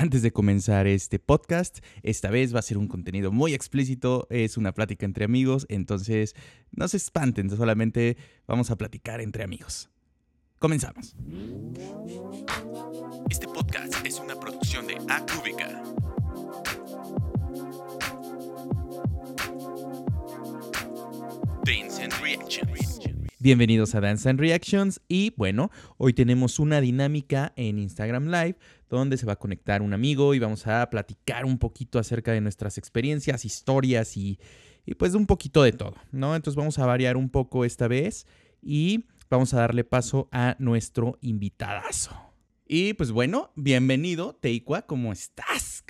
Antes de comenzar este podcast, esta vez va a ser un contenido muy explícito, es una plática entre amigos, entonces no se espanten, solamente vamos a platicar entre amigos. Comenzamos. Este podcast es una producción de Acúbica. Bienvenidos a Dance and Reactions y bueno, hoy tenemos una dinámica en Instagram Live donde se va a conectar un amigo y vamos a platicar un poquito acerca de nuestras experiencias, historias y, pues un poquito de todo, ¿no? Entonces vamos a variar un poco esta vez y vamos a darle paso a nuestro invitadazo. Y pues bueno, bienvenido, Teikwa, ¿cómo estás?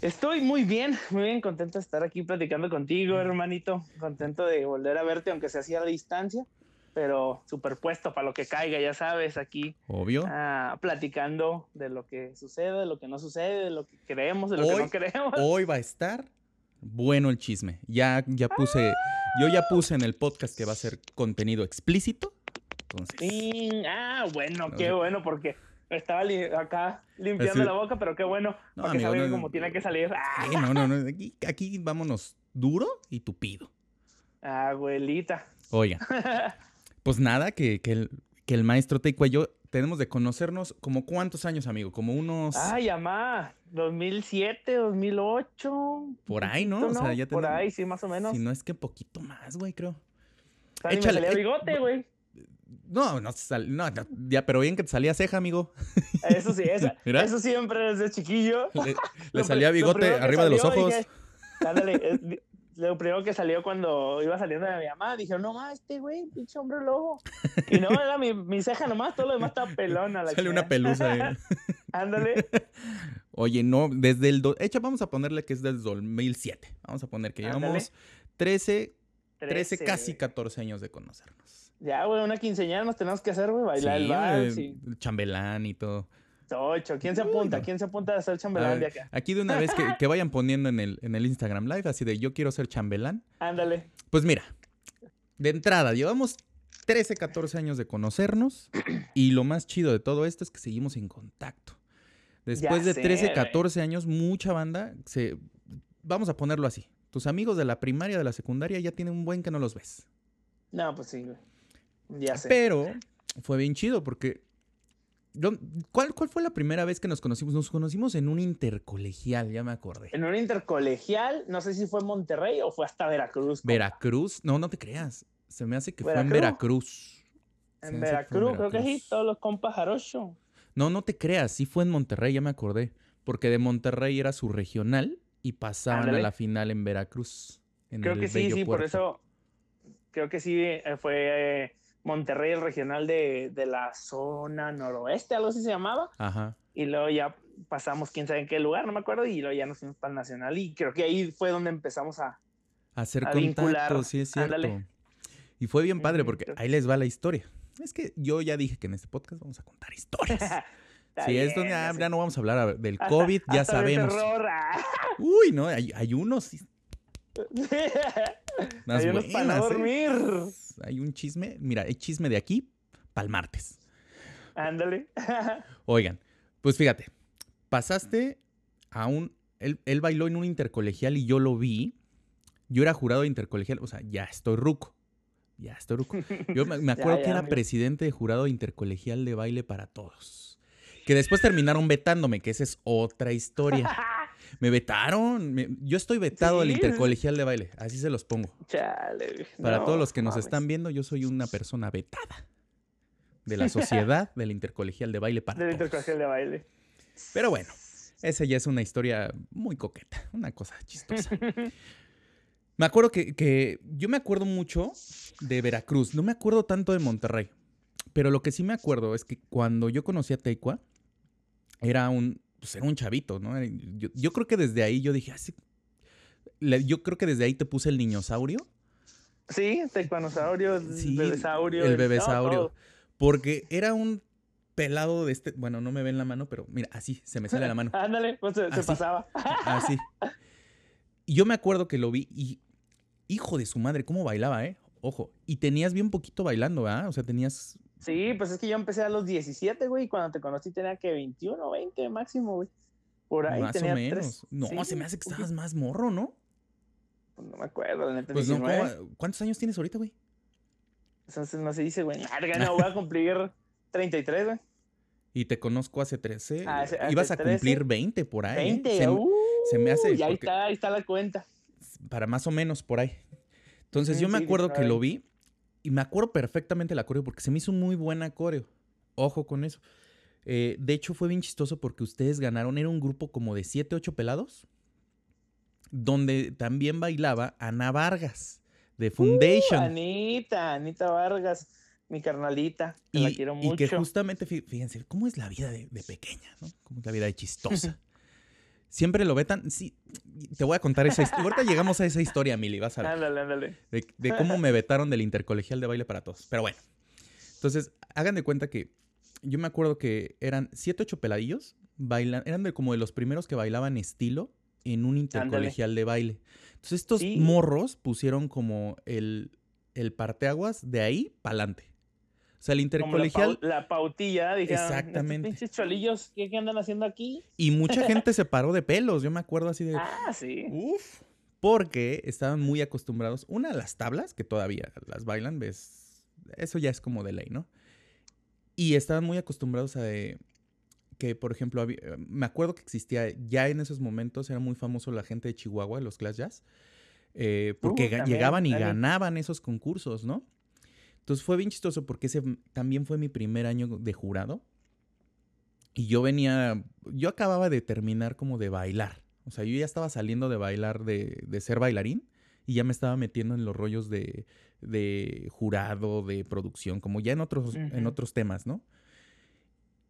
Estoy muy bien, muy bien, contento de estar aquí platicando contigo, hermanito. Contento de volver a verte, aunque se hacía a la distancia, pero superpuesto para lo que caiga, ya sabes, aquí. Obvio. Ah, platicando de lo que sucede, de lo que no sucede, de lo que creemos, de lo que no creemos. Hoy va a estar bueno el chisme. Ya, ya puse, yo ya puse en el podcast que va a ser contenido explícito. Entonces, ah, bueno, qué bueno, porque estaba acá limpiando la boca, pero qué bueno. No, porque amigo, como tiene que salir. no, no, no. Aquí, vámonos duro y tupido. Abuelita. Oiga. pues nada, que, que, el, que el maestro Teicua y yo tenemos de conocernos como cuántos años, amigo, como unos... Ay, amá, 2007, 2008. Por ahí, ¿no? O sea, ya Por ahí, sí, más o menos. Si no es que poquito más, güey, creo. Échale, me bigote, güey. No, no, no, ya, pero bien que te salía ceja, amigo. Eso sí, eso, eso siempre desde chiquillo. Le, salía bigote arriba de los ojos. lo primero que salió cuando iba saliendo de mi mamá, dije, no más, este güey, pinche hombre lobo. Y no, era mi, mi ceja nomás, todo lo demás estaba pelona. La Sale una pelusa ahí. Ándale. Oye, no, desde el... Do... Echa, vamos a ponerle que es desde 2007. Vamos a poner que llevamos 13, 13, casi 14 años de conocernos. Ya, güey, una quinceañera nos tenemos que hacer, güey, bailar el vals. El chambelán y todo. Ocho, ¿quién se apunta? ¿Quién se apunta a ser chambelán de acá? Aquí de una vez que, vayan poniendo en el, en el Instagram Live, así de yo quiero ser chambelán. Ándale. Pues mira, de entrada, llevamos 13, 14 años de conocernos y lo más chido de todo esto es que seguimos en contacto. Después de 13, 14 años, mucha banda se... Vamos a ponerlo así. Tus amigos de la primaria, de la secundaria, ya tienen un buen que no los ves. No, pues sí, güey. Ya sé. Pero fue bien chido porque. ¿Cuál, ¿Cuál fue la primera vez que nos conocimos? Nos conocimos en un intercolegial, ya me acordé. En un intercolegial, no sé si fue en Monterrey o fue hasta Veracruz. Veracruz, no, no te creas. Se me hace que fue en Veracruz. En Veracruz, creo que sí, todos los compas jarocho. No, no te creas, sí fue en Monterrey, ya me acordé. Porque de Monterrey era su regional y pasaban a la final en Veracruz. creo que sí, sí, por eso. Creo que sí eh, fue. Eh, Monterrey, el regional de, la zona noroeste, algo así se llamaba. Ajá. Y luego ya pasamos quién sabe en qué lugar, no me acuerdo, y luego ya nos fuimos para el nacional. Y creo que ahí fue donde empezamos a, hacer contacto, sí es cierto. Y fue bien padre porque ahí les va la historia. Es que yo ya dije que en este podcast vamos a contar historias. Si es donde ya, no vamos a hablar del COVID, ya sabemos. Ah. Uy, no, hay, hay unos. Hay unos para ¿eh? dormir hay un chisme. Mira, hay chisme de aquí para el martes. Ándale. Oigan, pues fíjate, pasaste a un. Él, bailó en un intercolegial y yo lo vi. Yo era jurado de intercolegial, o sea, ya estoy ruco. Ya estoy ruco. Yo me, acuerdo que era presidente de jurado intercolegial de baile para todos. Que después terminaron vetándome, que esa es otra historia. Me vetaron. yo estoy vetado del intercolegial de baile. Así se los pongo. Chale. Para todos los que nos están viendo, yo soy una persona vetada. De la sociedad del intercolegial de baile para Del intercolegial de baile. Pero bueno, esa ya es una historia muy coqueta. Una cosa chistosa. me acuerdo que, que yo me acuerdo mucho de Veracruz. No me acuerdo tanto de Monterrey. Pero lo que sí me acuerdo es que cuando yo conocí a Teicua, era un, pues era un chavito, ¿no? Yo, creo que desde ahí yo dije, así, yo creo que desde ahí te puse el niñosaurio. Sí, tecuanosaurio, el sí, bebesaurio. El bebesaurio. porque era un pelado de este, bueno, no me ven la mano, pero mira, así, se me sale la mano. Ándale, pues se, pasaba. Así. Y yo me acuerdo que lo vi y, hijo de su madre, cómo bailaba, ¿eh? Ojo, y tenías bien poquito bailando, ¿ah? O sea, tenías Sí, pues es que yo empecé a los 17, güey, y cuando te conocí tenía que 21, 20 máximo, güey. Por ahí Más tenía o menos. tres- No, sí, se me hace que estabas más morro, ¿no? poquito, No me acuerdo, la neta. Pues no, 19. ¿cómo- ¿cuántos años tienes ahorita, güey? Entonces no se dice, güey. Verga, no, voy a cumplir 33, güey. Y te conozco hace 13. Ah, hace- hace Ibas a 13. cumplir 20 por ahí. ¿eh? 20, Se me- uh, se me hace Y ahí está, ahí está la cuenta. para más o menos por ahí. Entonces Mm, yo me sí, acuerdo que 19. lo vi y me acuerdo perfectamente la coreo porque se me hizo muy buena coreo. Ojo con eso. Eh, de hecho fue bien chistoso porque ustedes ganaron, era un grupo como de 7, 8 pelados, donde también bailaba Ana Vargas de Foundation. Uh, Anita, Anita Vargas, mi carnalita. Que la y, quiero y mucho. que justamente, fí- fíjense, ¿cómo es la vida de, de pequeña? ¿no? ¿Cómo es la vida de chistosa? Siempre lo ve tan... Sí, te voy a contar esa historia. Ahorita llegamos a esa historia, Mili, vas a ver. Ándale, ándale. de, de cómo me vetaron del intercolegial de baile para todos. Pero bueno. Entonces, hagan de cuenta que yo me acuerdo que eran siete, ocho peladillos, bailan, eran de como de los primeros que bailaban estilo en un intercolegial de baile. Entonces, estos Sí. morros pusieron como el, el parteaguas de ahí para adelante. O sea, el Como intercolegial pau- la pautilla, dijeron. Exactamente. Pinches cholillos, ¿qué, qué andan haciendo aquí? y mucha gente se paró de pelos. Yo me acuerdo así de, Ah, sí. Uf. Porque estaban muy acostumbrados, una a las tablas, que todavía las bailan, ves, eso ya es como de ley, ¿no? Y estaban muy acostumbrados a de- que, por ejemplo, había- me acuerdo que existía, ya en esos momentos era muy famoso la gente de Chihuahua, los Class Jazz, eh, porque Uh, también, llegaban y ganaban esos concursos, ¿no? Entonces fue bien chistoso porque ese también fue mi primer año de jurado. Y yo venía, yo acababa de terminar como de bailar. O sea, yo ya estaba saliendo de bailar, de, de ser bailarín, y ya me estaba metiendo en los rollos de, de jurado, de producción, como ya en otros, en otros temas, ¿no?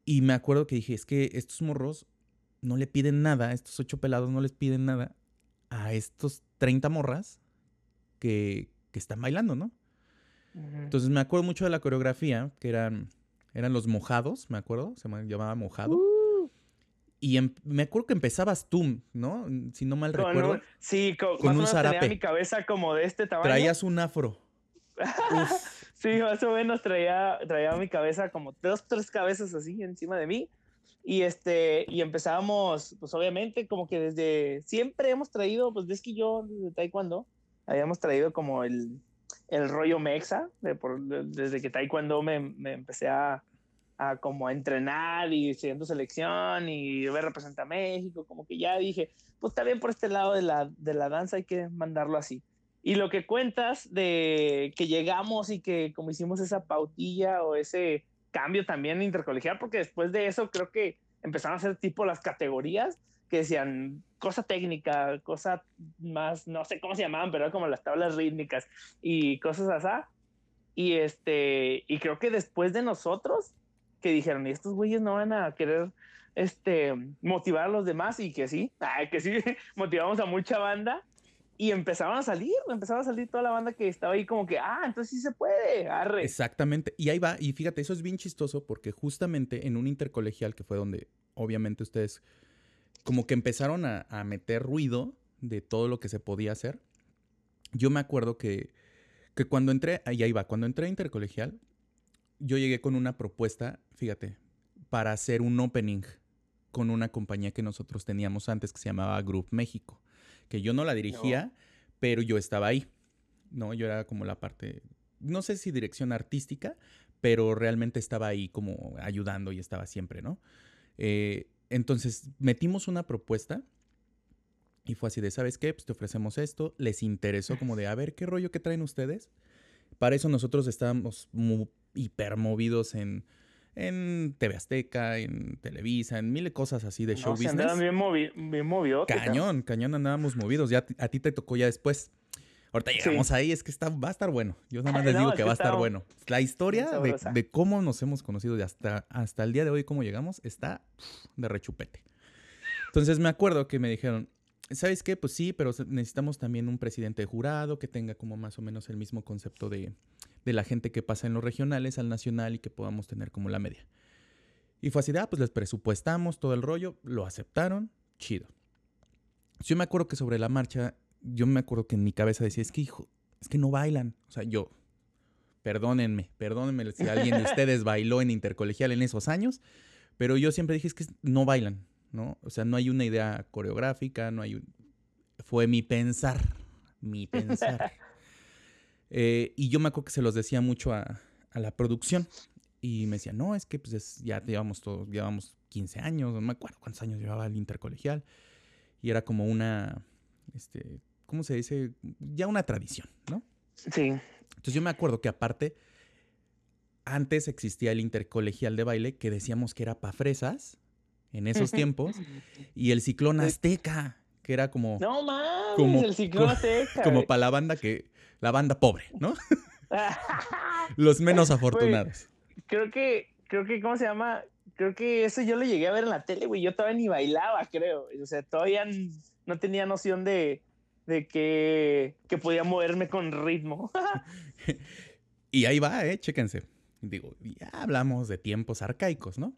Y me acuerdo que dije, es que estos morros no le piden nada, estos ocho pelados no les piden nada a estos 30 morras que, que están bailando, ¿no? Entonces me acuerdo mucho de la coreografía, que eran, eran los mojados, me acuerdo, se llama- llamaba mojado. Uh, Y em- me acuerdo que empezabas tú, ¿no? Si no mal con recuerdo. un- sí, co- con más o un menos tenía zarape. mi cabeza como de este tamaño. Traías un afro. Sí, más o menos traía, traía mi cabeza como dos, tres cabezas así encima de mí. Y este, y empezábamos, pues obviamente, como que desde siempre hemos traído, pues ves que yo desde Taekwondo habíamos traído como el, el rollo mexa, de desde que Taekwondo me, me empecé a, como a entrenar y siendo selección y ver representar a México, como que ya dije, pues también por este lado de la, de la danza hay que mandarlo así. Y lo que cuentas de que llegamos y que como hicimos esa pautilla o ese cambio también intercolegial, porque después de eso creo que empezaron a hacer tipo las categorías que decían cosa técnica, cosa más, no sé cómo se llamaban, pero como las tablas rítmicas y cosas así. Y este, y creo que después de nosotros, que dijeron, y estos güeyes no van a querer este, motivar a los demás, y que sí, ah, que sí, motivamos a mucha banda, y empezaron a salir, empezaron a salir toda la banda que estaba ahí como que, ah, entonces sí se puede, arre. exactamente. Y ahí va. Y fíjate, eso es bien chistoso porque justamente en un intercolegial, que fue donde obviamente ustedes como que empezaron a, a meter ruido de todo lo que se podía hacer. Yo me acuerdo que, que cuando entré, ahí ahí va, cuando entré a intercolegial, yo llegué con una propuesta, fíjate, para hacer un opening con una compañía que nosotros teníamos antes que se llamaba Group México, que yo no la dirigía, pero yo estaba ahí, ¿no? Yo era como la parte, no sé si dirección artística, pero realmente estaba ahí como ayudando y estaba siempre, ¿no? Eh, entonces metimos una propuesta y fue así de, ¿sabes qué? Pues te ofrecemos esto, les interesó como de, a ver, ¿qué rollo que traen ustedes? Para eso nosotros estábamos mu- hipermovidos en, en TV Azteca, en Televisa, en mil de cosas así de show No, se business. andaban bien, movi bien ¿eh? Cañón, cañón andábamos movidos. Ya a ti te tocó ya después. Ahorita llegamos ahí, es que está, va a estar bueno. Yo nada más les No, digo que va a estar bueno. La historia de, cómo nos hemos conocido hasta, hasta el día de hoy, cómo llegamos, está de rechupete. Entonces me acuerdo que me dijeron, ¿sabes qué? Pues sí, pero necesitamos también un presidente de jurado que tenga como más o menos el mismo concepto de, de la gente que pasa en los regionales al nacional y que podamos tener como la media. Y fue así de, ah, pues les presupuestamos todo el rollo, lo aceptaron, chido. Yo me acuerdo que sobre la marcha, yo me acuerdo que en mi cabeza decía, es que hijo, es que no bailan. O sea, yo, Perdónenme, perdónenme si alguien de ustedes bailó en intercolegial en esos años, pero yo siempre dije es que no bailan, ¿no? O sea, no hay una idea coreográfica, no hay un... Fue mi pensar, mi pensar. Eh, y yo me acuerdo que se los decía mucho a, la producción y me decían, no, es que pues ya llevamos todos, llevamos 15 años, no me acuerdo cuántos años llevaba el intercolegial. Y era como una, este, ¿cómo se dice? Ya una tradición, ¿no? Sí. Entonces yo me acuerdo que aparte, antes existía el intercolegial de baile que decíamos que era pa' fresas en esos tiempos, y el ciclón azteca, que era como... No mames, el ciclón azteca. Como para la banda que... La banda pobre, ¿no? Los menos afortunados. creo que, creo que, ¿cómo se llama? Creo que eso yo lo llegué a ver en la tele, güey. Yo todavía ni bailaba, creo. O sea, todavía no tenía noción de, de que, que podía moverme con ritmo. y ahí va, ¿eh? Chéquense. Digo, ya hablamos de tiempos arcaicos, ¿no?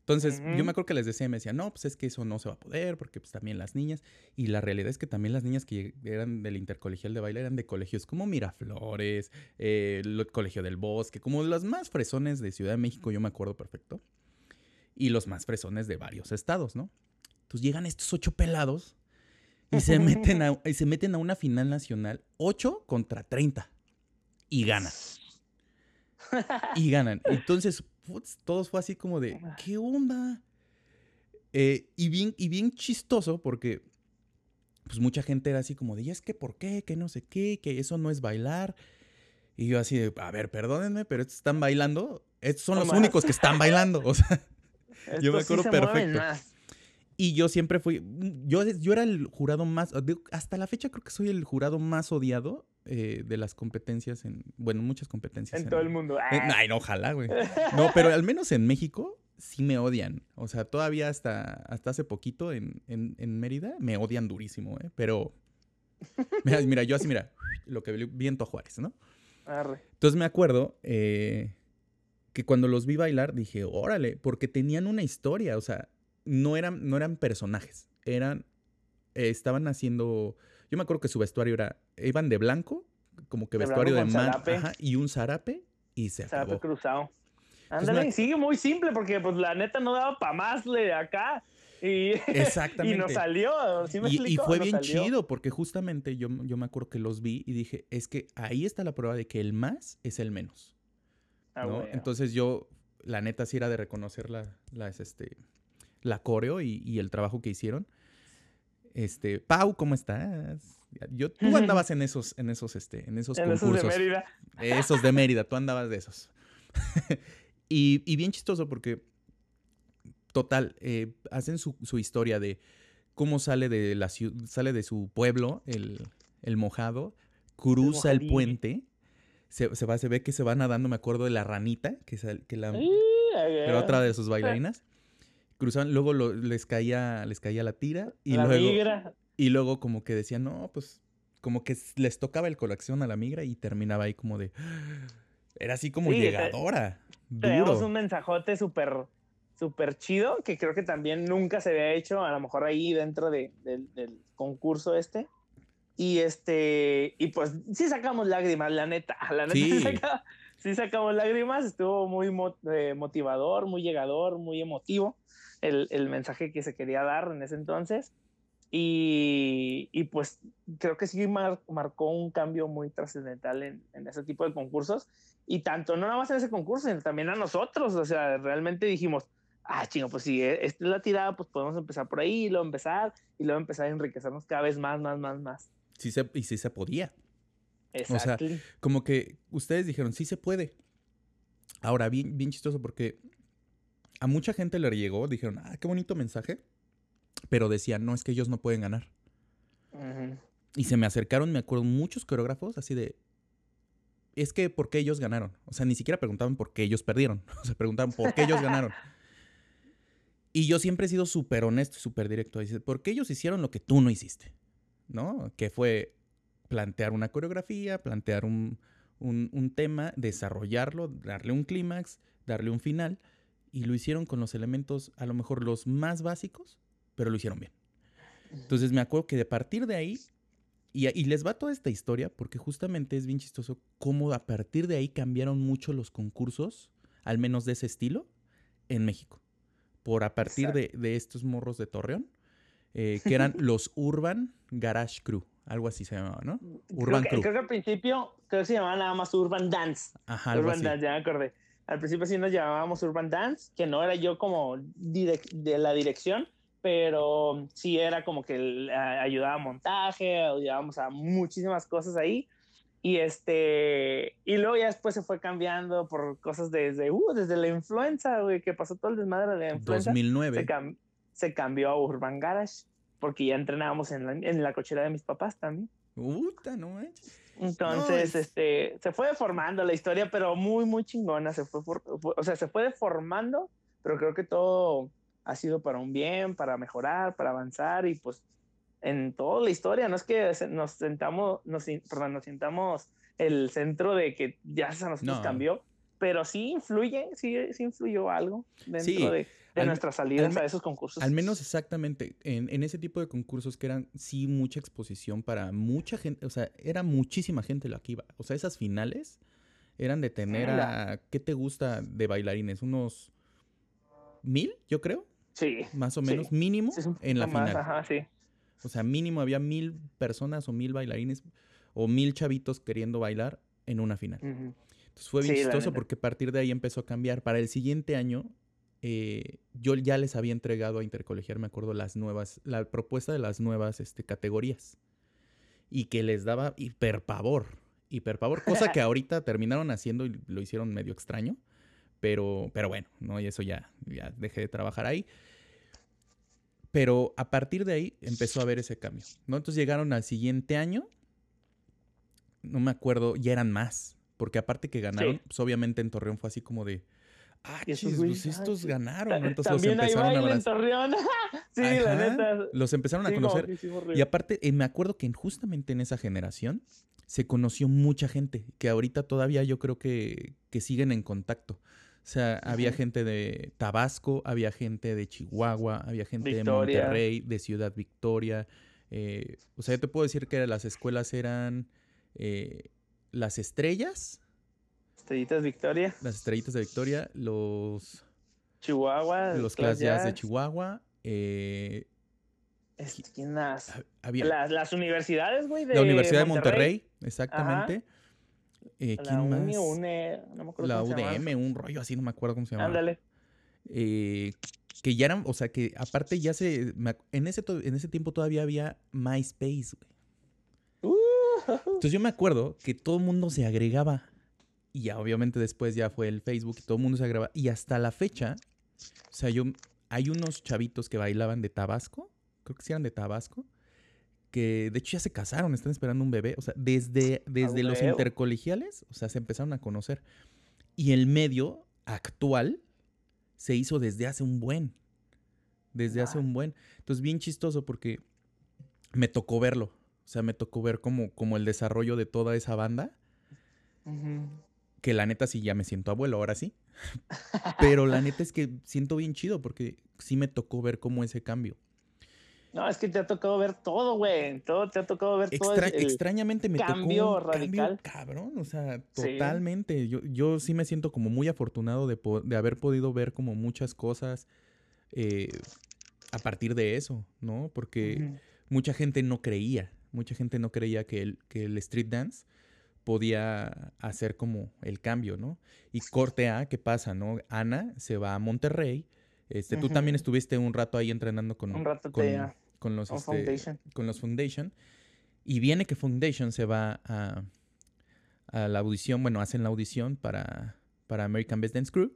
Entonces, yo me acuerdo que les decía, me decían, no, pues es que eso no se va a poder, porque pues también las niñas, y la realidad es que también las niñas que eran del intercolegial de baile eran de colegios como Miraflores, eh, el Colegio del Bosque, como los más fresones de Ciudad de México, yo me acuerdo perfecto, y los más fresones de varios estados, ¿no? Entonces llegan estos ocho pelados y se meten a, y se meten a una final nacional 8 contra 30 y ganan. Y ganan. Entonces, todos fue así como de, ¿qué onda? Eh, y, bien, y bien chistoso porque pues mucha gente era así como de, ¿y es que por qué? Que no sé qué, que eso no es bailar. Y yo así de, a ver, perdónenme, pero estos están bailando. Estos son los únicos que están bailando. O sea, yo me acuerdo perfecto. Y yo siempre fui, yo, yo era el jurado más, hasta la fecha creo que soy el jurado más odiado eh, de las competencias en, bueno, muchas competencias. En, todo el mundo. ay, no, ojalá, güey. No, pero al menos en México sí me odian. O sea, todavía hasta, hasta hace poquito en, Mérida me odian durísimo, ¿eh? Pero, mira, yo así, mira, lo que viento a Juárez, ¿no? Entonces me acuerdo eh, que cuando los vi bailar dije, órale, porque tenían una historia, o sea, no eran, no eran personajes, eran, eh, estaban haciendo, yo me acuerdo que su vestuario era, iban de blanco, como que vestuario de man, y un zarape, y se zarape cruzado. Ándale, sigue muy simple porque pues la neta no daba para más de acá. Y, Exactamente. y nos salió. y, fue bien chido porque justamente yo, yo me acuerdo que los vi y dije, es que ahí está la prueba de que el más es el menos. Ah, Entonces yo, la neta sí era de reconocer la, las, este, la coreo y, el trabajo que hicieron. Este, Pau, ¿cómo estás? Yo, tú andabas en esos, en esos, este, en esos concursos. Esos de Mérida. Esos de Mérida, tú andabas de esos. y, bien chistoso porque, total, eh, hacen su, historia de cómo sale de la sale de su pueblo, el, mojado, cruza el, puente, se, va, se ve que se va nadando, me acuerdo de la ranita, que, que la, pero otra de sus bailarinas cruzaban, luego les caía, les caía la tira y luego y luego como que decían, "No, pues como que les tocaba el colección a la migra y terminaba ahí como de era así como llegadora. Tenemos un mensajote súper súper chido que creo que también nunca se había hecho, a lo mejor ahí dentro de, del concurso este. Y este, y pues sí sacamos lágrimas, la neta, la neta sí, sí sacamos lágrimas, estuvo muy eh, motivador, muy llegador, muy emotivo el, mensaje que se quería dar en ese entonces. Y, y pues creo que sí marcó un cambio muy trascendental en, en, ese tipo de concursos. Y tanto, no nada más en ese concurso, sino también a nosotros. O sea, realmente dijimos, ah, chingo, pues si e, esta es la tirada, pues podemos empezar por ahí, y luego empezar, y luego empezar a enriquecernos cada vez más, más, más, más. Sí se, y sí se podía. Exacto. O sea, como que ustedes dijeron, sí se puede. Ahora, bien, bien chistoso porque a mucha gente le llegó, dijeron, ah, qué bonito mensaje, pero decían, no, es que ellos no pueden ganar. Y se me acercaron, me acuerdo, muchos coreógrafos así de, es que, ¿por qué ellos ganaron? O sea, ni siquiera preguntaban por qué ellos perdieron, o sea, preguntaban por qué ellos ganaron. Y yo siempre he sido súper honesto, súper directo. Dice, ¿por qué ellos hicieron lo que tú no hiciste? ¿No? Que fue plantear una coreografía, plantear un, un tema, desarrollarlo, darle un clímax, darle un final y lo hicieron con los elementos a lo mejor los más básicos, pero lo hicieron bien. Entonces me acuerdo que de partir de ahí y, y les va toda esta historia porque justamente es bien chistoso cómo a partir de ahí cambiaron mucho los concursos, al menos de ese estilo, en México. Por a partir de, de estos morros de Torreón, eh, que eran los Urban Garage Crew, algo así se llamaba, ¿no? creo Urban que, Crew. creo que al principio creo que se llamaba nada más Urban Dance. Ajá, algo Urban así. Dance, ya me acordé. Al principio sí nos llamábamos Urban Dance, que no era yo como de la dirección, pero sí era como que ayudaba a montaje, ayudábamos a muchísimas cosas ahí. Y este, y luego ya después se fue cambiando por cosas desde, uh, desde la influenza, güey, que pasó todo el desmadre de la influenza. 2009. Se, cam- se cambió a Urban Garage, porque ya entrenábamos en la, en la cochera de mis papás también. Puta, no manches. Entonces, No, es- este, se fue deformando la historia, pero muy, muy chingona. Se fue, o sea, se fue deformando, pero creo que todo ha sido para un bien, para mejorar, para avanzar y pues en toda la historia, no es que nos sentamos, nos, perdón, nos sintamos el centro de que ya se a nosotros No. cambió, pero sí influye, sí, sí influyó algo dentro Sí, de, de al- nuestras salidas al a esos concursos. Al menos exactamente, en, en ese tipo de concursos que eran sí mucha exposición para mucha gente, o sea, era muchísima gente la que iba. O sea, esas finales eran de tener a, ¿qué te gusta de bailarines? Unos mil, yo creo, sí, más o Sí. menos, mínimo sí, en la más, final. Ajá, sí. O sea, mínimo había mil personas o mil bailarines o mil chavitos queriendo bailar en una final. Entonces fue bien Sí, neta. porque a partir de ahí empezó a cambiar. Para el siguiente año, eh, yo ya les había entregado a Intercolegiar, me acuerdo, las nuevas, la propuesta de las nuevas este, categorías. Y que les daba hiperpavor. Hiperpavor. Cosa que ahorita terminaron haciendo y lo hicieron medio extraño. Pero, pero bueno, ¿no? Y eso ya, ya dejé de trabajar ahí. Pero a partir de ahí empezó a haber ese cambio, ¿no? Entonces llegaron al siguiente año. No me acuerdo, ya eran más. Porque aparte que ganaron, Sí. pues obviamente en Torreón fue así como de. Ah, Y estos chis, güeyes, pues estos ganaron. Entonces los También hay empezaron a baile en. Torreón. sí, la neta. Los empezaron a Sí, conocer. Y aparte, eh, me acuerdo que en- justamente en esa generación se conoció mucha gente, que ahorita todavía yo creo que, que siguen en contacto. O sea, había gente de Tabasco, había gente de Chihuahua, había gente Victoria. de Monterrey, de Ciudad Victoria. eh, o sea, yo te puedo decir que las escuelas eran eh, las estrellas, Estrellitas Victoria, las estrellitas de Victoria, los, Chihuahua. los Class Jazz de Chihuahua. eh, ¿Quién más? ha- había, Las, las universidades, güey. la Universidad de Monterrey, exactamente. Eh, La ¿Quién más? UNI, UNE, no me acuerdo la cómo se llama. UDM, un rollo así, no me acuerdo cómo se llama. Ándale. que ya eran, o sea, que aparte ya se. me en, ese, en ese tiempo todavía había MySpace, güey. Uh, Entonces yo me acuerdo que todo el mundo se agregaba. Y ya, obviamente, después ya fue el Facebook y todo el mundo se agregaba. Y hasta la fecha, o sea, yo. Hay unos chavitos que bailaban de Tabasco, creo que sí eran de Tabasco, que de hecho ya se casaron, están esperando un bebé. O sea, desde, desde los intercolegiales, o sea, se empezaron a conocer. Y el medio actual se hizo desde hace un buen. Desde hace un buen. Entonces, bien chistoso porque me tocó verlo. O sea, me tocó ver como, como el desarrollo de toda esa banda. ujú. Que la neta sí ya me siento abuelo, ahora sí. Pero la neta es que siento bien chido porque sí me tocó ver como ese cambio. No, es que te ha tocado ver todo, güey. Todo te ha tocado ver todo. Extra- el- el- extrañamente me cambio tocó un radical. cambio cabrón, o sea, Sí. totalmente. Yo, yo sí me siento como muy afortunado de, haber podido ver como muchas cosas eh, a partir de eso, ¿no? Porque mucha gente no creía, mucha gente no creía que el, que el street dance podía hacer como el cambio, ¿no? Y corte A, ¿qué pasa, no? Ana se va a Monterrey. Este, Tú también estuviste un rato ahí entrenando con, Un rato con, los, este, Foundation. con los Foundation. Y viene que Foundation se va a, a la audición, bueno, hacen la audición para, para American Best Dance Crew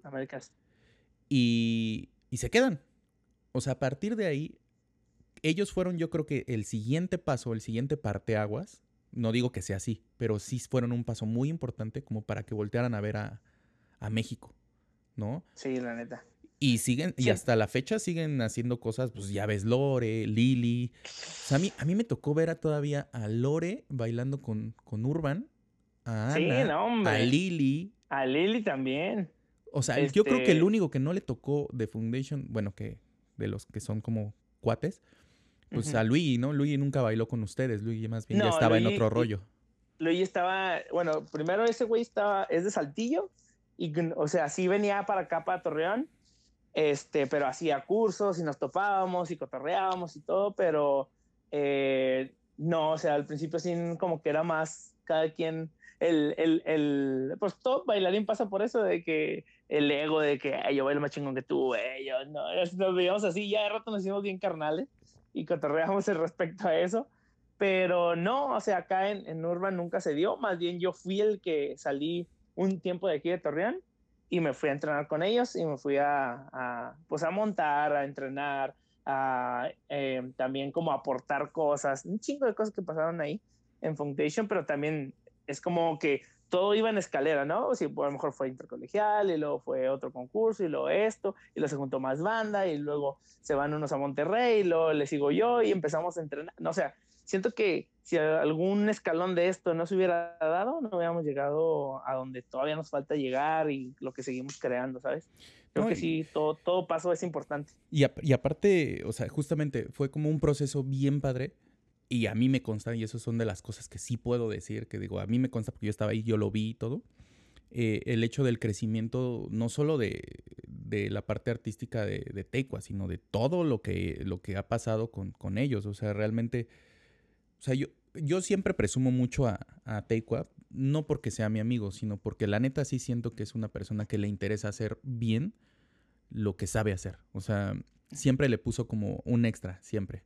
y, y se quedan. O sea, a partir de ahí, ellos fueron yo creo que el siguiente paso, el siguiente parteaguas. No digo que sea así, pero sí fueron un paso muy importante como para que voltearan a ver a, a México, ¿no? Sí, la neta. Y siguen, y Sí. hasta la fecha siguen haciendo cosas, pues ya ves Lore, Lili. O sea, a mí, a mí me tocó ver a todavía a Lore bailando con, con Urban, a Sí, Ana, no, hombre. a Lili. A Lili también. O sea, yo creo que el Este- único que no le tocó de Foundation, bueno, que de los que son como cuates, pues a Luigi, ¿no? Luigi nunca bailó con ustedes, Luigi más bien ya estaba en otro rollo. Luigi estaba, bueno, primero ese güey estaba, es de Saltillo, y, o sea, sí venía para acá, para Torreón, este, pero hacía cursos y nos topábamos y cotorreábamos y todo, pero eh, no, o sea, al principio sí como que era más cada quien, el, el, el, pues todo bailarín pasa por eso, de que el ego de que yo bailo más chingón que tú, güey, yo no, nos veíamos así, ya de rato nos hicimos bien carnales y cotorreamos respecto a eso, pero no, o sea, acá en, en Urban nunca se dio, más bien yo fui el que salí un tiempo de aquí de Torreón y me fui a entrenar con ellos y me fui a, a pues a montar, a entrenar, a eh, también como aportar cosas, un chingo de cosas que pasaron ahí en Foundation, pero también es como que todo iba en escalera, ¿no? Si a lo mejor fue intercolegial y luego fue otro concurso y luego esto y luego se juntó más banda y luego se van unos a Monterrey y luego le sigo yo y empezamos a entrenar. No, o sea, siento que si algún escalón de esto no se hubiera dado, no hubiéramos llegado a donde todavía nos falta llegar y lo que seguimos creando, ¿sabes? Creo que sí, todo, todo paso es importante. Y, y aparte, o sea, justamente fue como un proceso bien padre y a mí me consta, y eso son de las cosas que sí puedo decir, que digo, a mí me consta porque yo estaba ahí, yo lo vi y todo, eh, el hecho del crecimiento no solo de, de la parte artística de, de sino de todo lo que, lo que ha pasado con, con ellos. O sea, realmente, o sea, yo, yo siempre presumo mucho a, a no porque sea mi amigo, sino porque la neta sí siento que es una persona que le interesa hacer bien lo que sabe hacer. O sea, siempre le puso como un extra, siempre.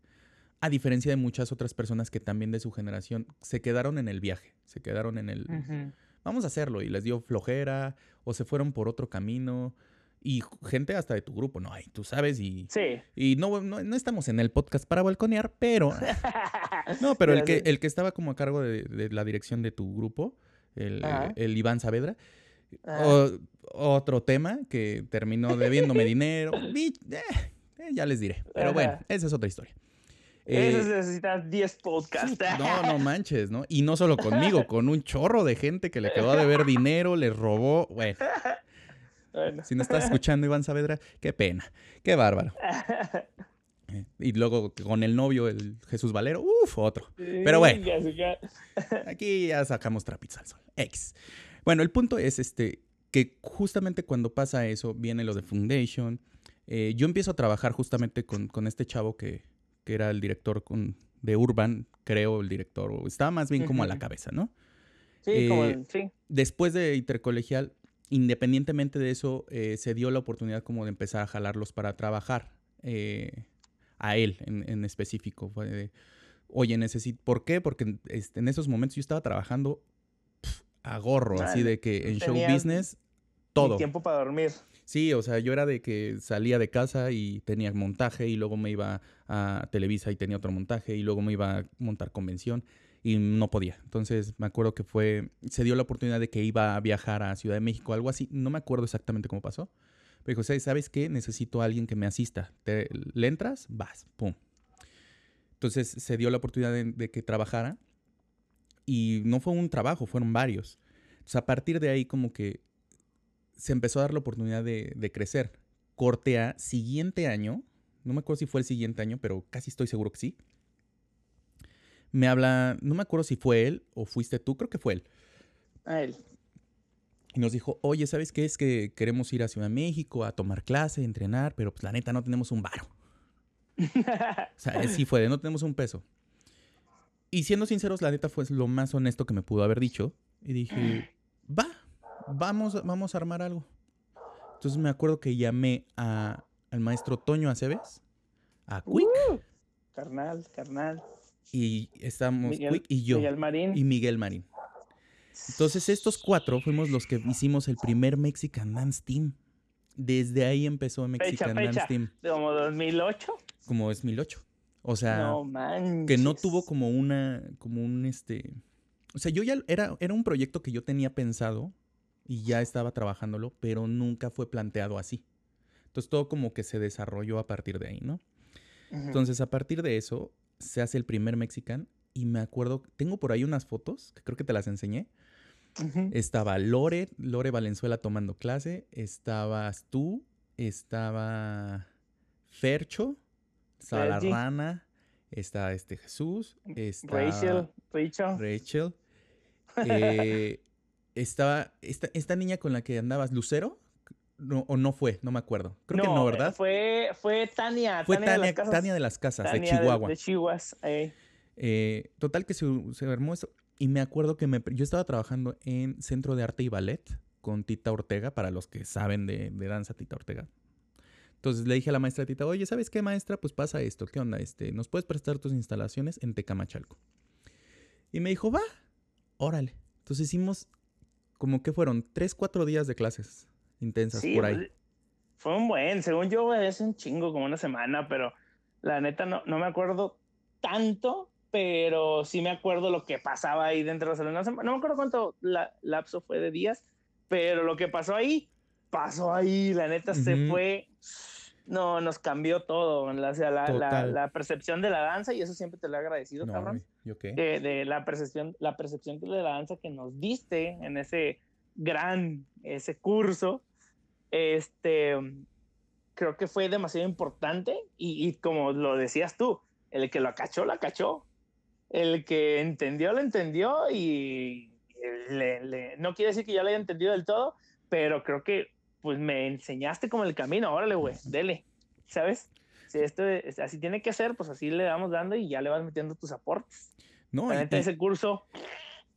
A diferencia de muchas otras personas que también de su generación se quedaron en el viaje, se quedaron en el... Vamos a hacerlo y les dio flojera o se fueron por otro camino. Y gente hasta de tu grupo, ¿no? Ay, tú sabes y... Sí. Y no, no, estamos en el podcast para balconear, pero... no, pero el que, el que estaba como a cargo de, la dirección de tu grupo, el, el Iván Saavedra, otro tema que terminó debiéndome dinero. Eh, eh, ya les diré. Pero bueno, esa es otra historia. Eso eh, necesitas 10 podcasts. No, no manches, ¿no? Y no solo conmigo, con un chorro de gente que le quedó de ver dinero, le robó. Bueno. Si no estás escuchando, Iván Saavedra, qué pena. Qué bárbaro. Eh, y luego con el novio, el Jesús Valero, uff, otro. Pero bueno, aquí ya sacamos trapitos al sol. Ex. Bueno, el punto es este, que justamente cuando pasa eso, viene lo de Foundation. Eh, yo empiezo a trabajar justamente con, con este chavo que, que era el director con, de Urban, creo, el director, o estaba más bien como a la cabeza, ¿no? Sí, como eh, sí. Después de Intercolegial, independientemente de eso, eh, se dio la oportunidad como de empezar a jalarlos para trabajar eh, a él en, específico. Fue Oye, necesito... ¿Por qué? Porque este, en esos momentos yo estaba trabajando a gorro, así de que en show business, todo. tiempo para dormir. Sí, o sea, yo era de que salía de casa y tenía montaje y luego me iba a Televisa y tenía otro montaje y luego me iba a montar convención y no podía. Entonces me acuerdo que fue, se dio la oportunidad de que iba a viajar a Ciudad de México, algo así, no me acuerdo exactamente cómo pasó. Pero dijo, ¿sabes qué? Necesito a alguien que me asista. ¿Te, ¿Le entras? Vas, pum. Entonces se dio la oportunidad de, que trabajara y no fue un trabajo, fueron varios. Entonces a partir de ahí como que se empezó a dar la oportunidad de, crecer. Corte a siguiente año, no me acuerdo si fue el siguiente año, pero casi estoy seguro que sí. Me habla, no me acuerdo si fue él o fuiste tú, creo que fue él. A él. Y nos dijo, oye, ¿sabes qué? Es que queremos ir a Ciudad de México a tomar clase, entrenar, pero pues la neta no tenemos un varo. o sea, sí fue de no tenemos un peso. Y siendo sinceros, la neta fue lo más honesto que me pudo haber dicho. Y dije, vamos, vamos a armar algo. Entonces me acuerdo que llamé a, al maestro Toño Aceves, a Quick. Uh, carnal, carnal. Y estamos Quick y yo. Miguel Marín. Y Miguel Marín. Entonces estos cuatro fuimos los que hicimos el primer Mexican Dance Team. Desde ahí empezó Mexican Dance Team. ¿Como 2008? Como 2008. O sea, que no tuvo como una, como un este, o sea, yo ya era, era un proyecto que yo tenía pensado y ya estaba trabajándolo, pero nunca fue planteado así. Entonces todo como que se desarrolló a partir de ahí, ¿no? Entonces a partir de eso se hace el primer Mexican y me acuerdo, tengo por ahí unas fotos que creo que te las enseñé. Estaba Lore, Lore Valenzuela tomando clase, estabas tú, estaba Fercho, estaba la rana, está este Jesús, está Rachel, Rachel. Rachel. Eh, estaba esta, esta niña con la que andabas, Lucero, no, o no fue, no me acuerdo. Creo que no, ¿verdad? Fue, fue Tania. Fue Tania, Tania, de las Casas. Tania de las Casas, de Chihuahua. De, Chihuas. eh. Eh, total que se, se armó eso. Y me acuerdo que me, yo estaba trabajando en Centro de Arte y Ballet con Tita Ortega, para los que saben de, de danza, Tita Ortega. Entonces le dije a la maestra Tita, oye, ¿sabes qué, maestra? Pues pasa esto, ¿qué onda? Este, ¿Nos puedes prestar tus instalaciones en Tecamachalco? Y me dijo, va, órale. Entonces hicimos como que fueron tres, cuatro días de clases intensas Sí, por ahí. pues, fue un buen, según yo, hace un chingo, como una semana, pero la neta no, no me acuerdo tanto, pero sí me acuerdo lo que pasaba ahí dentro de la sala. No, sé- no me acuerdo cuánto la- lapso fue de días, pero lo que pasó ahí, pasó ahí, la neta se Ujú. fue. No, nos cambió todo, la, o sea, la, la- la percepción de la danza, y eso siempre te lo he agradecido, No, cabrón. ¿yo qué? de, de la percepción, la percepción de la danza que nos diste en ese gran, ese curso, este, creo que fue demasiado importante y, y como lo decías tú, el que lo cachó, la cachó, el que entendió, lo entendió y le- le- no quiere decir que ya lo haya entendido del todo, pero creo que pues me enseñaste como el camino, órale, güey, dele, ¿sabes? Si esto es- así tiene que ser, pues así le vamos dando y ya le vas metiendo tus aportes. No, y- ese curso,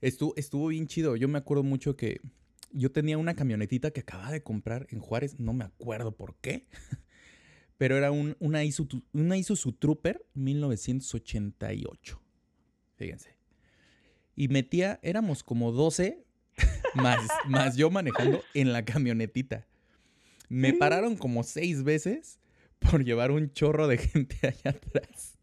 Estuvo, estuvo bien chido. Yo me acuerdo mucho que yo tenía una camionetita que acababa de comprar en Juárez, no me acuerdo por qué, pero era un, una, Isuzu, una Isuzu Trooper 1988. Fíjense. Y metía, éramos como 12 más, más yo manejando en la camionetita. Me pararon como seis veces por llevar un chorro de gente allá atrás.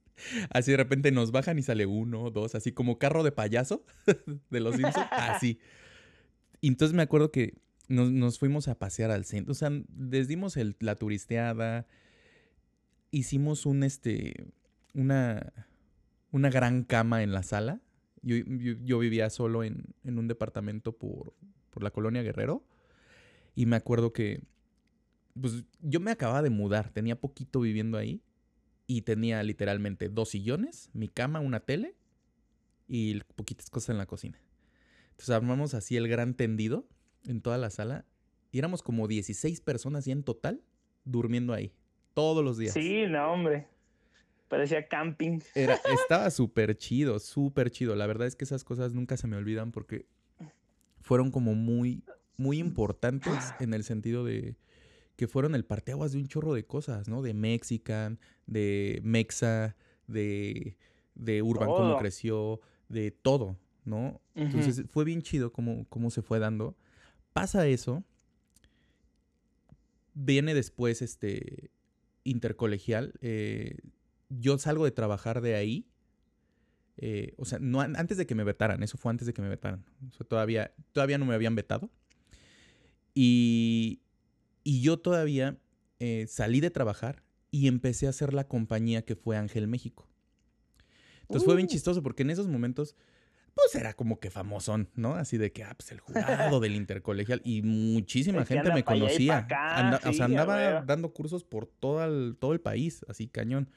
Así de repente nos bajan y sale uno, dos, así como carro de payaso de los Simpsons. Así. Y entonces me acuerdo que nos, nos fuimos a pasear al centro. O sea, les dimos el- la turisteada. Hicimos un este. una. una gran cama en la sala. Yo, yo- yo vivía solo en, en un departamento por, por la colonia Guerrero. Y me acuerdo que. Pues yo me acababa de mudar. Tenía poquito viviendo ahí. Y tenía literalmente dos sillones, mi cama, una tele y poquitas cosas en la cocina. Entonces armamos así el gran tendido en toda la sala. Y éramos como 16 personas ya en total durmiendo ahí. Todos los días. sí, no, hombre. Parecía camping. Era, estaba súper chido, súper chido. La verdad es que esas cosas nunca se me olvidan porque fueron como muy, muy importantes en el sentido de que fueron el parteaguas de un chorro de cosas, ¿no? De Mexican, de Mexa, de, de Urban, cómo Todo. creció, de todo, ¿no? Entonces fue bien chido cómo, cómo se fue dando. Pasa eso. Viene después este intercolegial. eh, yo salgo de trabajar de ahí. eh, o sea, no, an- antes de que me vetaran, eso fue antes de que me vetaran. O sea, todavía, todavía no me habían vetado. Y, y yo todavía eh, salí de trabajar y empecé a hacer la compañía que fue Ángel México. Entonces fue bien Uh. chistoso porque en esos momentos, pues era como que famosón, ¿no? Así de que, ah, pues el jurado del intercolegial y muchísima gente me conocía. acá, Anda- o sea, andaba dando cursos por todo el, todo el país, así cañón.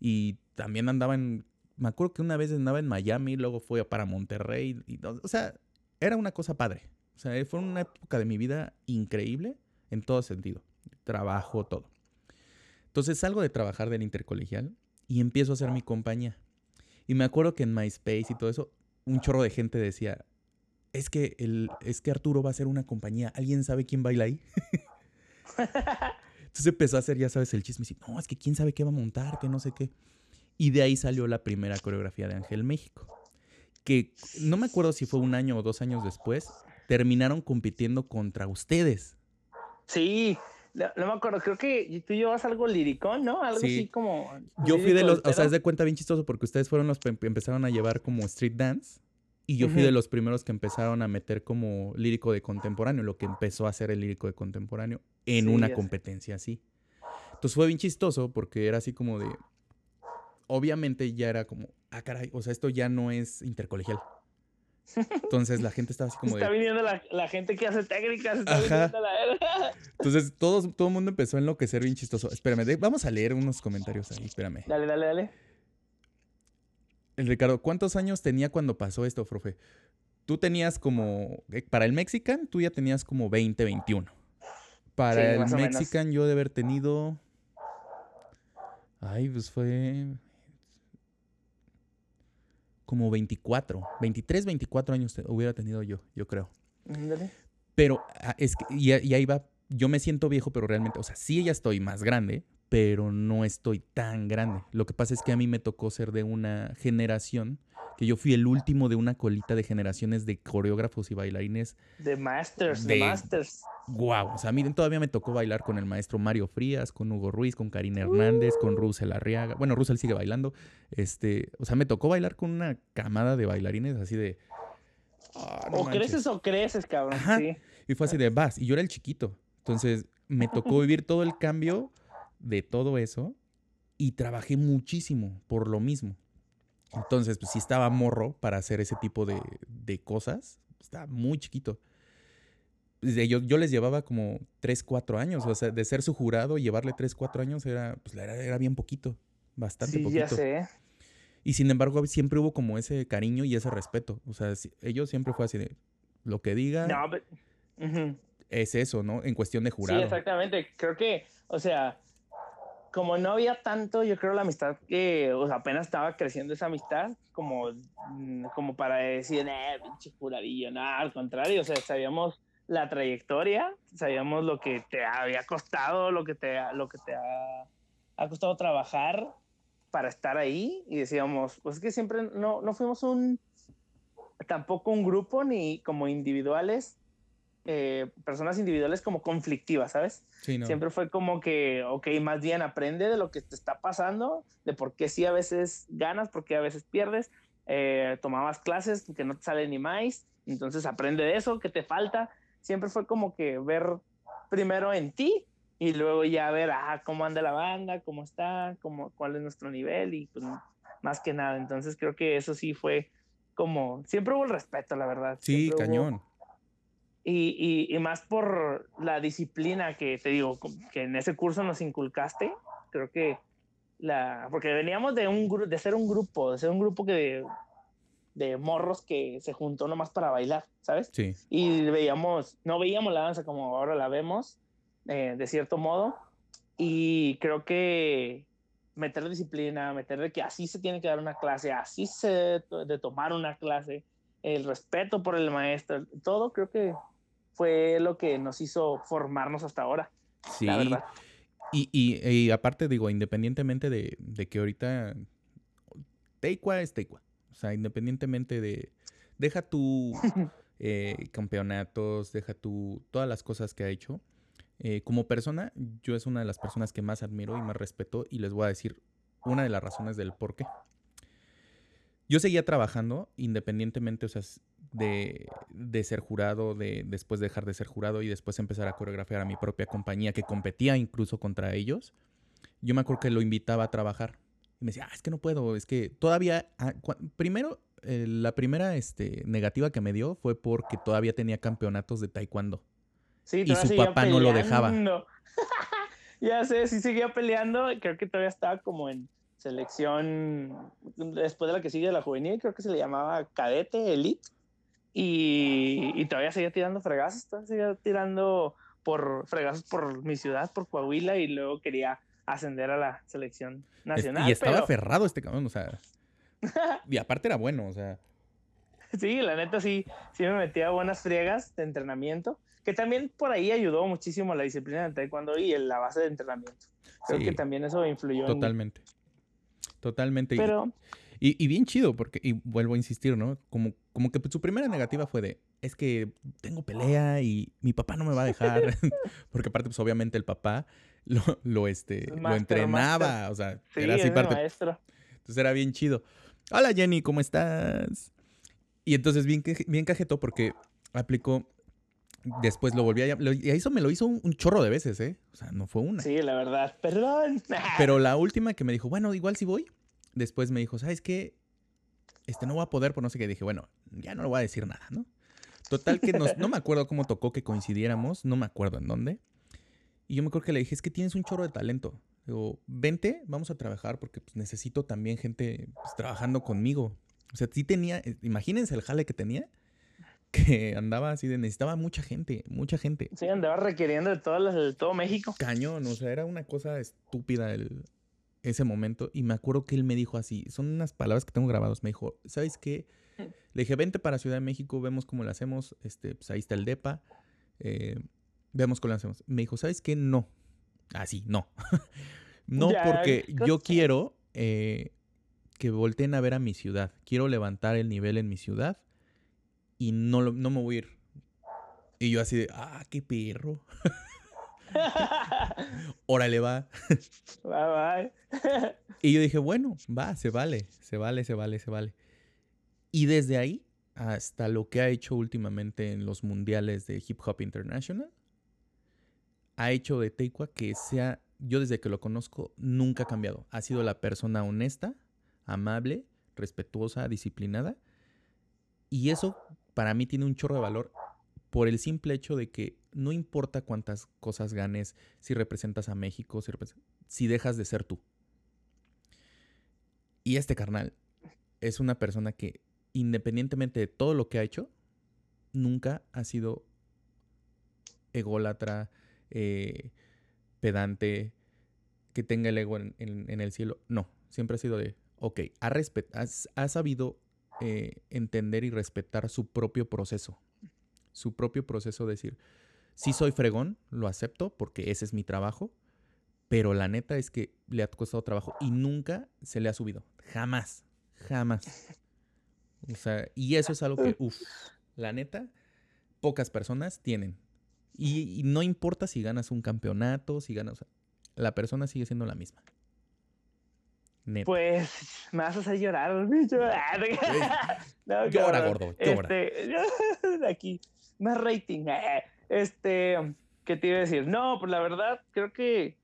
Y también andaba en, me acuerdo que una vez andaba en Miami, luego fue para Monterrey. Y, o sea, era una cosa padre. O sea, fue una época de mi vida increíble en todo sentido. Trabajo, todo. Entonces salgo de trabajar del intercolegial y empiezo a hacer mi compañía. Y me acuerdo que en MySpace y todo eso, un chorro de gente decía, es que, el, es que Arturo va a hacer una compañía. ¿Alguien sabe quién baila ahí? Entonces empezó a hacer, ya sabes, el chisme. Y, no, es que quién sabe qué va a montar, que no sé qué. Y de ahí salió la primera coreografía de Ángel México. Que no me acuerdo si fue un año o dos años después, terminaron compitiendo contra ustedes. Sí, no, no me acuerdo, creo que tú llevas algo liricón, ¿no? Algo Sí. así como... Yo fui de los, o sea, es de cuenta bien chistoso porque ustedes fueron los que em- empezaron a llevar como street dance y yo fui de los primeros que empezaron a meter como lírico de contemporáneo, lo que empezó a ser el lírico de contemporáneo en Sí, una ya sé. competencia así. Entonces fue bien chistoso porque era así como de, obviamente ya era como, ah, caray, o sea, esto ya no es intercolegial. Entonces la gente estaba así como Está viniendo la, la gente que hace técnicas, está Ajá. viniendo la... entonces todos, todo el mundo empezó a enloquecer bien chistoso. Espérame, de- vamos a leer unos comentarios ahí, espérame. dale, dale, dale. El Ricardo, ¿cuántos años tenía cuando pasó esto, profe? Tú tenías como, eh, para el Mexican, tú ya tenías como 20, 21. Para Sí, el. Mexican yo de haber tenido... Ay, pues fue como 24, 23, 24 años te- hubiera tenido yo, yo creo. Ándale. Pero ah, es que, y, y ahí va, yo me siento viejo, pero realmente, o sea, sí ya estoy más grande, pero no estoy tan grande. Lo que pasa es que a mí me tocó ser de una generación, que yo fui el último de una colita de generaciones de coreógrafos y bailarines. The Masters, De- The Masters. Guau, o sea, miren, todavía me tocó bailar con el maestro Mario Frías, con Hugo Ruiz, con Karina Hernández, con Russell Arriaga. Bueno, Russell sigue bailando. Este, o sea, me tocó bailar con una camada de bailarines así de... "Ah, no o manches". creces o creces, cabrón. Ajá. Sí. Y fue así de vas. Y yo era el chiquito. Entonces me tocó vivir todo el cambio de todo eso y trabajé muchísimo por lo mismo. Entonces, pues sí estaba morro para hacer ese tipo de, de cosas. Estaba muy chiquito. Desde yo, yo les llevaba como 3, 4 años. O sea, de ser su jurado llevarle 3, 4 años era, pues, era, era bien poquito. Bastante Sí, poquito. ya sé. Y sin embargo, siempre hubo como ese cariño y ese respeto. O sea, ellos siempre fue así de lo que diga No, Ujú. es eso, ¿no? En cuestión de jurado. Sí, exactamente. Creo que, o sea, como no había tanto, yo creo la amistad que, o sea, apenas estaba creciendo esa amistad, como, mm, como para decir, eh, pinche juradillo, no, al contrario, o sea, sabíamos la trayectoria, sabíamos lo que te había costado, lo que te, lo que te ha, ha costado trabajar para estar ahí, y decíamos, pues es que siempre no, no fuimos un, tampoco un grupo ni como individuales, eh, personas individuales como conflictivas, ¿sabes? Sí, no. Siempre fue como que, ok, más bien aprende de lo que te está pasando, de por qué sí a veces ganas, por qué a veces pierdes. Eh, tomabas clases que no te sale ni más, entonces aprende de eso, qué te falta. Siempre fue como que ver primero en ti y luego ya ver ah, cómo anda la banda, cómo está, cómo, cuál es nuestro nivel y pues más que nada. Entonces creo que eso sí fue como, siempre hubo el respeto, la verdad. Sí, Siempre hubo- cañón. Y, y- y más por la disciplina que te digo, que en ese curso nos inculcaste, creo que la, porque veníamos de un de ser un grupo, de ser un grupo que de, de morros que se juntó nomás para bailar, ¿sabes? Sí. Y veíamos, no veíamos la danza como ahora la vemos, eh, de cierto modo, y creo que meter disciplina, meter de que así se tiene que dar una clase, así se de tomar una clase, el respeto por el maestro, todo creo que fue lo que nos hizo formarnos hasta ahora, Sí. la verdad. Y, y- y aparte, digo, independientemente de, de que ahorita Teikwa es Teikwa. O sea, independientemente de. Deja tu eh, campeonatos, deja tu. todas las cosas que ha hecho. Eh, como persona, yo es una de las personas que más admiro y más respeto. Y les voy a decir una de las razones del por qué. Yo seguía trabajando independientemente, o sea, de, de ser jurado, de después dejar de ser jurado y después empezar a coreografiar a mi propia compañía que competía incluso contra ellos. Yo me acuerdo que lo invitaba a trabajar y me decía, ah, es que no puedo, es que todavía, ah, primero, eh, la primera este, negativa que me dio fue porque todavía tenía campeonatos de taekwondo. Sí, Y su papá no lo dejaba. ya sé, sí seguía peleando. Creo que todavía estaba como en selección, después de la que sigue la juvenil, creo que se le llamaba cadete, elite. Y, y todavía seguía tirando fregazos, todavía seguía tirando por fregazos por mi ciudad, por Coahuila, y luego quería ascender a la selección nacional. y estaba pero- aferrado este cabrón, o sea. y aparte era bueno, o sea. Sí, la neta sí, sí me metía buenas friegas de entrenamiento, que también por ahí ayudó muchísimo la disciplina del taekwondo y en la base de entrenamiento. Creo Sí. que también eso influyó en. Totalmente. Totalmente. Pero Y, y bien chido, porque, y vuelvo a insistir, ¿no? Como, como que su primera negativa fue de, es que tengo pelea y mi papá no me va a dejar. porque aparte, pues obviamente el papá lo, lo, este, lo entrenaba, master. o sea, sí, era así parte. maestro. Entonces era bien chido. Hola Jenny, ¿cómo estás? Y entonces bien, bien cajetó porque aplicó, después lo volví a llamar, y eso me lo hizo un, un chorro de veces, ¿eh? O sea, no fue una. Sí, la verdad. Perdón. Pero la última que me dijo, bueno, igual si voy. Después me dijo, ¿sabes qué? Este no voy a poder por no sé qué. Dije, bueno, ya no le voy a decir nada, ¿no? Total que nos- no me acuerdo cómo tocó que coincidiéramos, no me acuerdo en dónde. Y yo me acuerdo que le dije, es que tienes un chorro de talento. Digo, vente, vamos a trabajar porque pues, necesito también gente pues, trabajando conmigo. O sea, sí tenía, eh, imagínense el jale que tenía, que andaba así de, necesitaba mucha gente, mucha gente. Sí, andaba requiriendo de todo, de todo México. Cañón, o sea, era una cosa estúpida el, ese momento. Y me acuerdo que él me dijo así, son unas palabras que tengo grabados, me dijo, ¿sabes qué? Le dije, vente para Ciudad de México, vemos cómo lo hacemos, este, pues ahí está el DEPA, eh, vemos cómo lo hacemos. Me dijo, ¿sabes qué? No. Así, no. no, porque yo quiero eh, que volteen a ver a mi ciudad. Quiero levantar el nivel en mi ciudad y no, no me voy a ir. Y yo así de, ah, qué perro. Órale, va. Bye, bye. y yo dije, bueno, va, se vale, se vale, se vale, se vale. Y desde ahí hasta lo que ha hecho últimamente en los mundiales de Hip Hop International, ha hecho de Teikwa que sea, yo desde que lo conozco, nunca ha cambiado. Ha sido la persona honesta, amable, respetuosa, disciplinada. Y eso para mí tiene un chorro de valor por el simple hecho de que no importa cuántas cosas ganes, si representas a México, si, dejas de ser tú. Y este carnal es una persona que independientemente de todo lo que ha hecho, nunca ha sido ególatra, eh, pedante, que tenga el ego en, el cielo. No, siempre ha sido de, ok, ha, ha, sabido eh, entender y respetar su propio proceso. Su propio proceso de decir, sí soy fregón, lo acepto porque ese es mi trabajo, pero la neta es que le ha costado trabajo y nunca se le ha subido. Jamás, jamás. O sea, y eso es algo que, uff, la neta, pocas personas tienen. Y, no importa si ganas un campeonato, si ganas, la persona sigue siendo la misma. Neta. Pues me vas a hacer llorar, bicho. no, llora, gordo, llora. Este, aquí, más rating. Este, ¿qué te iba a decir? No, pues la verdad, creo que,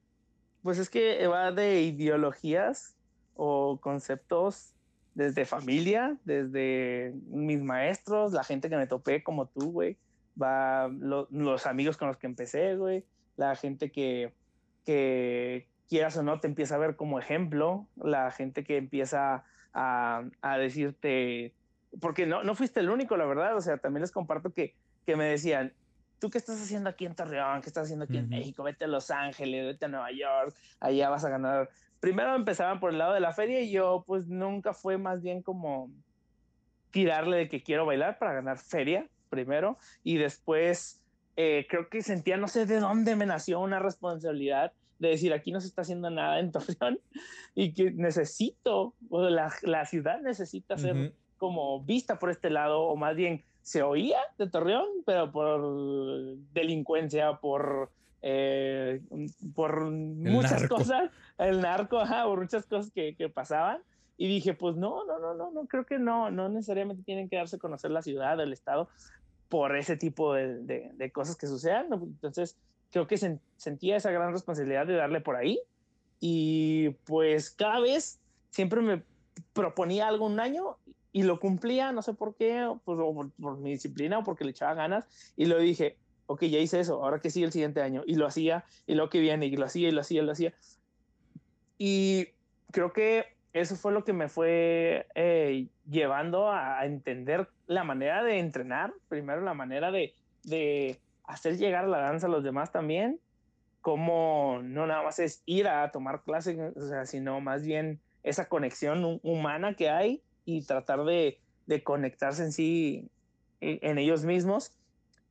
pues es que va de ideologías o conceptos desde familia, desde mis maestros, la gente que me topé como tú, güey, va los amigos con los que empecé, güey, la gente que, que quieras o no te empieza a ver como ejemplo, la gente que empieza a, a decirte, porque no, no fuiste el único, la verdad, o sea, también les comparto que, que me decían, ¿tú qué estás haciendo aquí en Torreón? ¿Qué estás haciendo aquí en México? Vete a Los Ángeles, vete a Nueva York, allá vas a ganar primero empezaban por el lado de la feria y yo pues nunca fue más bien como tirarle de que quiero bailar para ganar feria primero y después eh, creo que sentía no sé de dónde me nació una responsabilidad de decir aquí no se está haciendo nada en Torreón y que necesito, o la, la ciudad necesita ser como vista por este lado o más bien se oía de Torreón, pero por delincuencia, por eh, por muchas cosas, el narco, por muchas cosas que, que, pasaban. Y dije, pues no, no, no, no, no, creo que no, no necesariamente tienen que darse a conocer la ciudad, el estado, por ese tipo de, de, cosas que sucedan. Entonces, creo que sentía esa gran responsabilidad de darle por ahí. Y pues cada vez siempre me proponía algo un año y lo cumplía, no sé por qué, pues, por, por mi disciplina o porque le echaba ganas. Y lo dije, ok, ya hice eso, ahora que sigue el siguiente año, y lo hacía, y lo que viene, y lo hacía, y lo hacía, y lo hacía. Y creo que eso fue lo que me fue eh, llevando a, entender la manera de entrenar, primero la manera de, de hacer llegar la danza a los demás también, como no nada más es ir a tomar clases, o sino más bien esa conexión humana que hay y tratar de, de conectarse en sí, en ellos mismos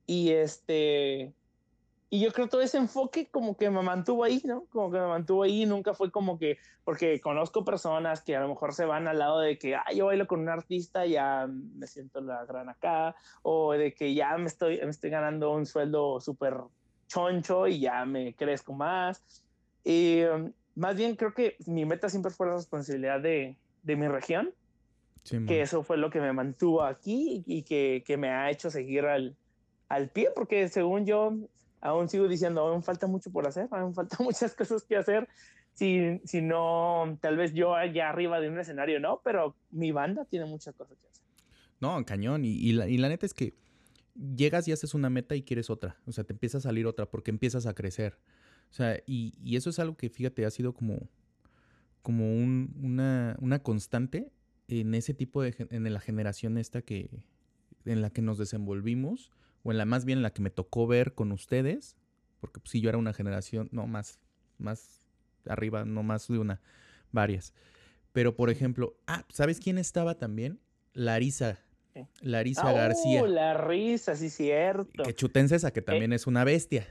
y este, y yo creo todo ese enfoque como que me mantuvo ahí, ¿no? Como que me mantuvo ahí, nunca fue como que, porque conozco personas que a lo mejor se van al lado de que, ah, yo bailo con un artista, ya me siento la gran acá, o de que ya me estoy, me estoy ganando un sueldo súper choncho y ya me crezco más. Y um, más bien creo que mi meta siempre fue la responsabilidad de, de mi región, que eso fue lo que me mantuvo aquí y que, que me ha hecho seguir al, al pie, porque según yo, aún sigo diciendo, aún falta mucho por hacer, aún falta muchas cosas que hacer. Si, si no, tal vez yo allá arriba de un escenario no, pero mi banda tiene muchas cosas que hacer. No, cañón. Y, y, la, y la neta es que llegas y haces una meta y quieres otra. O sea, te empieza a salir otra porque empiezas a crecer. O sea, y, y eso es algo que, fíjate, ha sido como, como un- una, una constante en ese tipo de, en la generación esta que, en la que nos desenvolvimos, o en la más bien en la que me tocó ver con ustedes, porque pues, sí, yo era una generación, no, más, más arriba, no más de una, varias. Pero, por ejemplo, ah, ¿sabes quién estaba también? Larisa. Larisa Ah, García. uh, la risa, sí, cierto. Que chutense esa, que también es una bestia.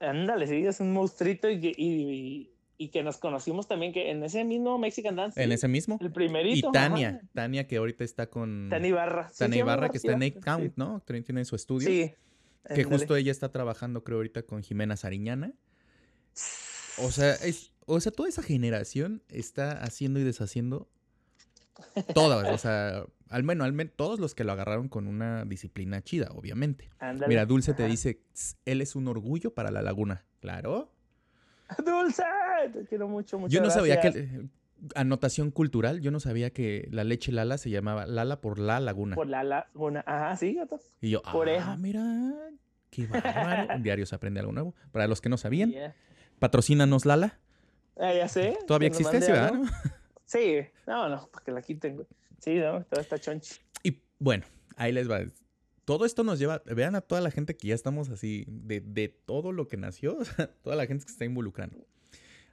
Ándale, sí, es un monstruito y, y que nos conocimos también que en ese mismo Mexican Dance. En sí, ese mismo. El Y primerito. ajá. Tania, Tania que ahorita está con Tania Ibarra. Sí, Tania Ibarra, que está en. 8 Count, ¿no? También tiene su estudio. Sí. Que justo ella está trabajando, creo, ahorita con Jimena Sariñana. O sea, es, o sea, toda esa generación está haciendo y deshaciendo todas. o sea, al menos, al menos, todos los que lo agarraron con una disciplina chida, obviamente. Ándale. Mira, Dulce te dice, "Tss, él es un orgullo para la laguna. Claro. Dulce, te quiero mucho, muchas yo no sabía que, gracias eh, anotación cultural, yo no sabía que la leche Lala se llamaba Lala por la laguna. Por la laguna. Ajá, sí, gato. Y yo, por ah, eso. mira, qué bárbaro. Un diario se aprende algo nuevo. Para los que no sabían, Yeah. patrocínanos Lala. Ah, ya sé. Todavía existe, ¿sí, mande verdad? no? Sí, no, no, para que la quiten. Sí, no, toda esta chonchi. Y bueno, ahí les va. Todo esto nos lleva, vean a toda la gente que ya estamos así, de, de todo lo que nació, toda la gente que se está involucrando.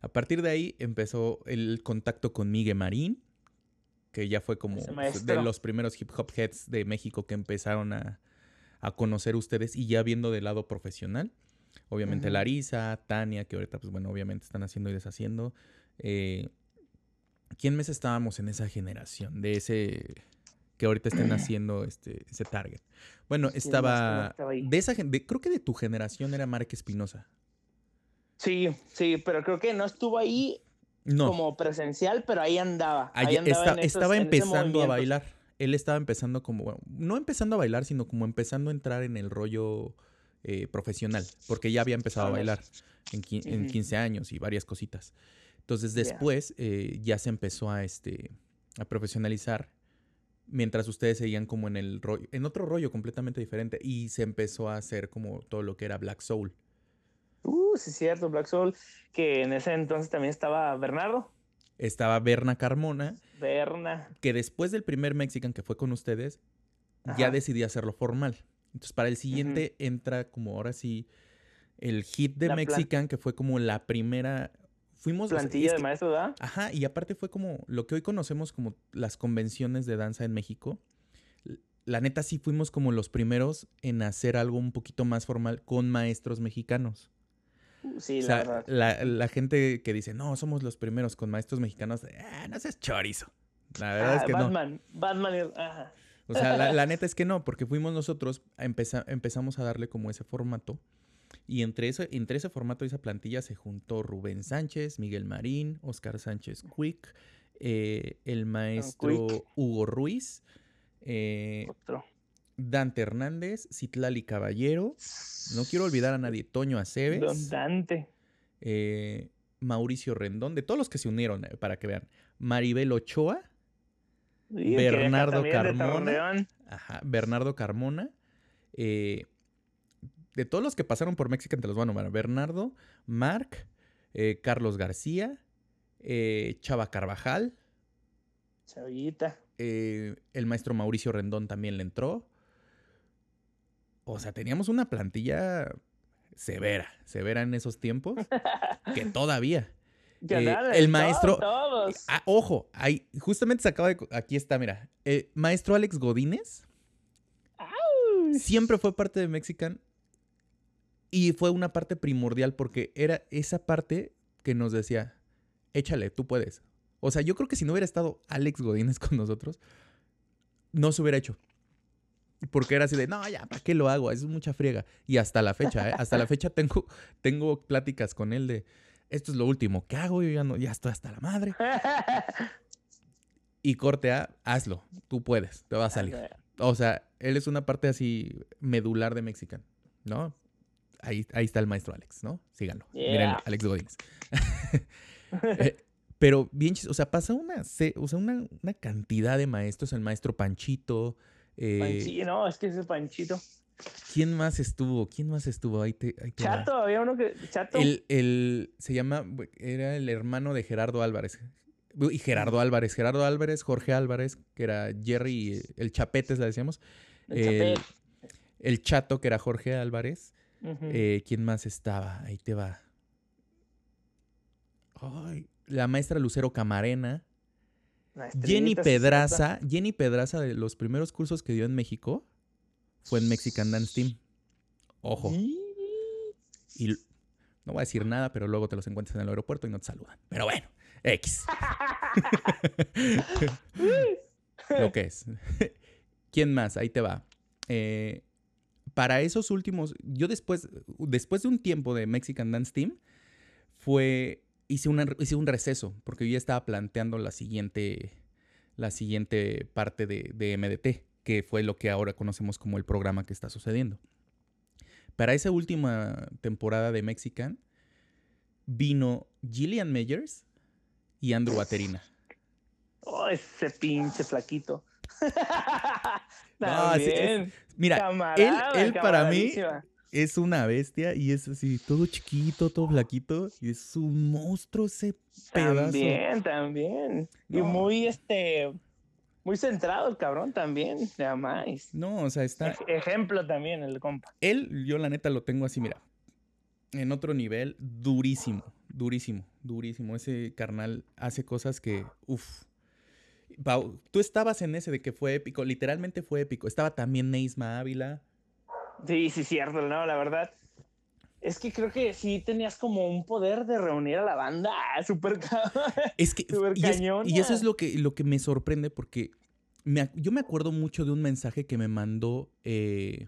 A partir de ahí empezó el contacto con Miguel Marín, que ya fue como Ese de los primeros hip hop heads de México que empezaron a, a conocer ustedes y ya viendo del lado profesional. Obviamente. Larisa, Tania, que ahorita, pues bueno, obviamente están haciendo y deshaciendo. Eh, ¿Quién más estábamos en esa generación? De ese que ahorita estén haciendo este, ese target. Bueno, ¿Quién más estaba. De esa de- creo que de tu generación era Mark Espinosa. Sí, sí, pero creo que no estuvo ahí No, como presencial, pero ahí andaba. ahí ahí andaba esta- en esos- estaba en empezando a bailar. Él estaba empezando como, bueno, no empezando a bailar, sino como empezando a entrar en el rollo eh, profesional, porque ya había empezado a bailar en, en Ujú. 15 años y varias cositas. Entonces después eh, ya se empezó a, este, a profesionalizar, mientras ustedes seguían como en el rollo, en otro rollo completamente diferente, y se empezó a hacer como todo lo que era Black Soul. Uh, sí, cierto, Black Soul, que en ese entonces también estaba Bernardo, Estaba Berna Carmona, Berna. que después del primer Mexican que fue con ustedes, ya decidí hacerlo formal. Entonces, para el siguiente entra como ahora sí el hit de La Mexican, que fue como la primera. Fuimos. Plantilla es de maestro, ¿verdad? Ajá, y aparte fue como lo que hoy conocemos como las convenciones de danza en México. La neta sí fuimos como los primeros en hacer algo un poquito más formal con maestros mexicanos. Sí, o la verdad. la, la gente que dice, no, somos los primeros con maestros mexicanos, ah, no seas chorizo. La verdad es Ah, que no. Batman, Batman, ajá. O sea, la, la neta es que no, porque fuimos nosotros, empeza- empezamos a darle como ese formato. Y entre ese, entre ese formato y esa plantilla se juntó Rubén Sánchez, Miguel Marín, Oscar Sánchez Quick, eh, el maestro Quick. Hugo Ruiz, eh, Otro. Dante Hernández, Citlali Caballero, no quiero olvidar a nadie, Toño Don Aceves, Dante. eh, Mauricio Rendón, de todos los que se unieron, eh, para que vean, Maribel Ochoa, Sí, Bernardo Carmona. Ajá, Bernardo Carmona. eh, de todos los que pasaron por Mexican te los voy a nombrar. Bernardo, Mark, eh, Carlos García, Chava Carvajal, Chavita. el maestro Mauricio Rendón también le entró. O sea, teníamos una plantilla severa, severa en esos tiempos, que todavía. Eh, el maestro- Todos. Ah, ojo, ahí, justamente se acaba de... Aquí está, mira. eh, maestro Alex Godínez. siempre fue parte de Mexican y fue una parte primordial porque era esa parte que nos decía, échale, tú puedes. O sea, yo creo que si no hubiera estado Alex Godínez con nosotros, no se hubiera hecho. Porque era así de, no, ya, ¿para qué lo hago? Es mucha friega. Y hasta la fecha, ¿eh? Hasta la fecha tengo, tengo pláticas con él de, esto es lo último que hago, yo ya, no, ya estoy hasta la madre. Y corte A, hazlo, tú puedes, te va a salir. O sea, él es una parte así medular de Mexican, ¿no? Ahí, ahí está el maestro Alex, ¿no? Síganlo. Yeah. Miren, Alex Godínez. Eh, pero bien o sea, pasa una, se- o sea, una, una cantidad de maestros, el maestro Panchito, eh, no, es que ese Panchito. ¿Quién más estuvo? ¿Quién más estuvo? Ahí te, Chato, había uno que. Chato. El, el, se llama. Era el hermano de Gerardo Álvarez. Y Gerardo Álvarez. Gerardo Álvarez, Jorge Álvarez, que era Jerry, el Chapetes, le decíamos. El, el, Chato, que era Jorge Álvarez. Eh, ¿Quién más estaba? Ahí te va. Ay, la maestra Lucero Camarena. Jenny Pedraza. Jenny Pedraza, de los primeros cursos que dio en México, fue en Mexican Dance Team. Ojo. Y no voy a decir nada, pero luego te los encuentras en el aeropuerto y no te saludan. Pero bueno, X. Lo que es. ¿Quién más? Ahí te va. Eh, para esos últimos, yo después, después de un tiempo de Mexican Dance Team, fue, hice, hice un receso, porque yo ya estaba planteando la siguiente, la siguiente parte de, de MDT, que fue lo que ahora conocemos como el programa que está sucediendo. Para esa última temporada de Mexican, vino Gillian Meyers y Andrew Baterina. Oh, ese pinche flaquito. mira, él, para mí es una bestia y es así, todo chiquito, todo flaquito y es un monstruo ese pedazo. También, también. Y muy, este, muy centrado el cabrón también, más. No, o sea, está... Ejemplo también el compa. Él, yo la neta lo tengo así, mira, en otro nivel, durísimo, durísimo, durísimo. Ese carnal hace cosas que, uff, tú estabas en ese de que fue épico, literalmente fue épico. Estaba también Neisma Ávila. Sí, sí, cierto, no, la verdad. Es que creo que sí tenías como un poder de reunir a la banda súper es que, y, y, eso es lo que, lo que me sorprende porque yo me acuerdo mucho de un mensaje que me mandó eh,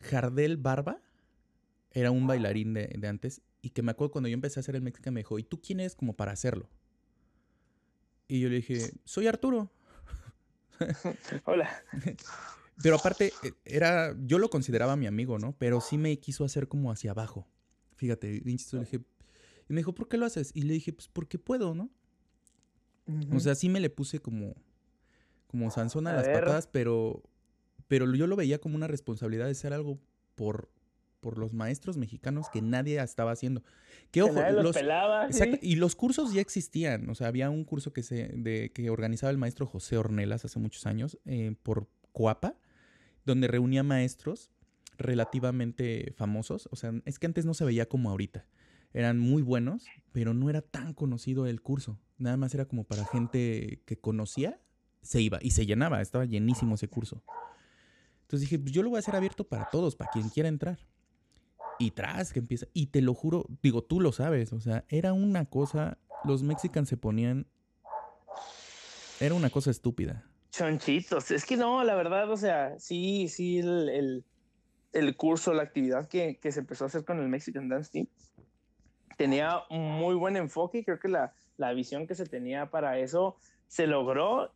Jardel Barba. Era un bailarín de, de, antes. Y que me acuerdo cuando yo empecé a hacer el México me dijo, ¿y tú quién eres como para hacerlo? Y yo le dije, soy Arturo. Hola. Pero aparte, e, era, yo lo consideraba mi amigo, ¿no? Pero sí me quiso hacer como hacia abajo. Fíjate, le dije, y me dijo, ¿por qué lo haces? Y le dije, pues porque puedo, ¿no? O sea, sí me le puse como, como Sansón a, las patadas, pero, pero yo lo veía como una responsabilidad de hacer algo por, por los maestros mexicanos que nadie estaba haciendo. Que ojo, los, pelaba, y los cursos ya existían, o sea, había un curso que se de, que organizaba el maestro José Ornelas hace muchos años eh, por Coapa, donde reunía maestros relativamente famosos, o sea, es que antes no se veía como ahorita. Eran muy buenos, pero no era tan conocido el curso. Nada más era como para gente que conocía, se iba y se llenaba, estaba llenísimo ese curso. Entonces dije, pues yo lo voy a hacer abierto para todos, para quien quiera entrar. Y tras que empieza. Y te lo juro, digo, tú lo sabes. O sea, era una cosa. Los mexicanos se ponían. Era una cosa estúpida. Chonchitos. Es que no, la verdad, o sea, sí, sí, el, el, curso, la actividad que, que, se empezó a hacer con el Mexican Dance Team tenía muy buen enfoque y creo que la, la visión que se tenía para eso se logró.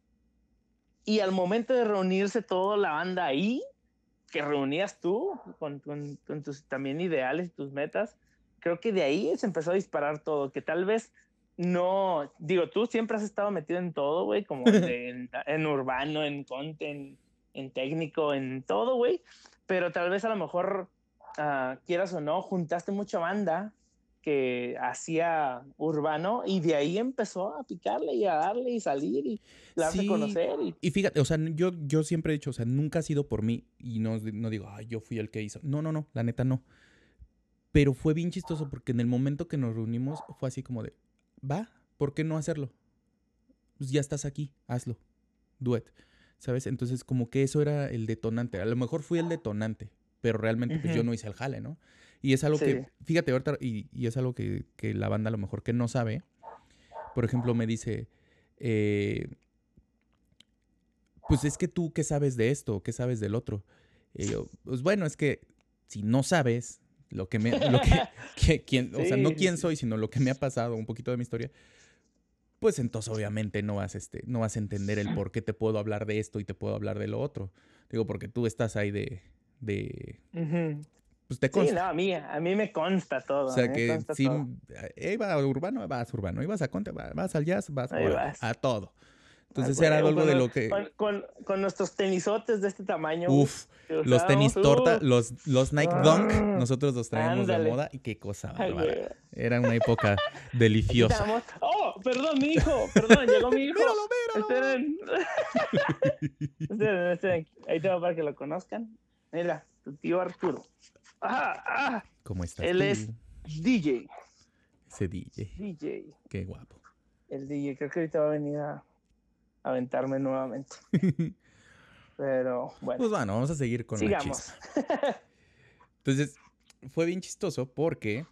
Y al momento de reunirse toda la banda ahí, que reunías tú con, con, tus también ideales y tus metas, creo que de ahí se empezó a disparar todo, que tal vez no, digo, tú siempre has estado metido en todo, güey, como en, en, urbano, en content, en técnico, en todo, güey, pero tal vez a lo mejor, uh, quieras o no, juntaste mucha banda que hacía urbano y de ahí empezó a picarle y a darle y salir y darse a conocer. Y... fíjate, o sea, yo, yo siempre he dicho, o sea, nunca ha sido por mí y no, no digo, ay, yo fui el que hizo. No, no, no, la neta no. Pero fue bien chistoso porque en el momento que nos reunimos fue así como de, va, ¿por qué no hacerlo? Pues ya estás aquí, hazlo, duet, ¿sabes? Entonces como que eso era el detonante. A lo mejor fui el detonante, pero realmente pues yo no hice el jale, ¿no? Y es algo que, fíjate ahorita, y, y es algo que, que, la banda a lo mejor que no sabe. Por ejemplo, me dice, eh, pues es que tú, ¿qué sabes de esto? ¿Qué sabes del otro? Y yo, pues bueno, es que si no sabes lo que me, lo que, quién, o sea, no quién soy, sino lo que me ha pasado, un poquito de mi historia, pues entonces obviamente no vas, este, no vas a entender el por qué te puedo hablar de esto y te puedo hablar de lo otro. Digo, porque tú estás ahí de, de, pues te consta. Sí, no, a mí, a mí me consta todo. O sea que si iba a urbano, vas a urbano. Ibas a vas al jazz, vas, a todo. Entonces Ah, era algo de lo que... Con, con- con nuestros tenisotes de este tamaño. Uf, los tenis torta, uh, los, los Nike Dunk, Ah, nosotros los traíamos de ándale. moda y qué cosa bárbara. Era una época deliciosa. Oh, perdón, mi hijo. Perdón, llegó mi hijo. Míralo, míralo. Esperen. esperen, esperen. Ahí te va para que lo conozcan. Mira, tu tío Arturo. Ah, ah, ¿Cómo estás Él tú? es- DJ. Ese DJ, DJ. qué guapo. El DJ. Creo que ahorita va a venir a aventarme nuevamente. Pero bueno, Pues bueno, vamos a seguir con la sigamos. chisma. Entonces, fue bien chistoso porque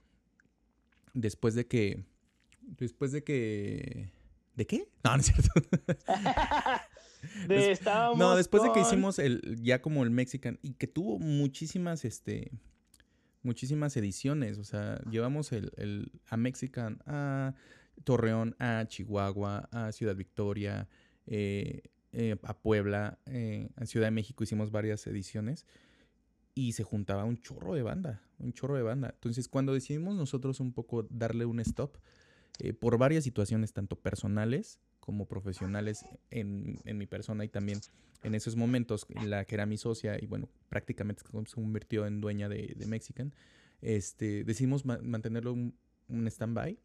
después de que. Después de que. ¿De qué? No, no es cierto. De, estábamos No, después de que hicimos el, ya como el Mexican, y que tuvo muchísimas, este, muchísimas ediciones. O sea, llevamos el, el- a Mexican, a Torreón, a Chihuahua, a Ciudad Victoria, eh, eh, a Puebla, eh, a Ciudad de México hicimos varias ediciones. Y se juntaba un chorro de banda, un chorro de banda. Entonces, cuando decidimos nosotros un poco darle un stop, eh, por varias situaciones, tanto personales como profesionales en, en mi persona y también en esos momentos, en la que era mi socia y bueno, prácticamente se convirtió en dueña de, Mexican, este, decidimos ma- mantenerlo un, un stand-by.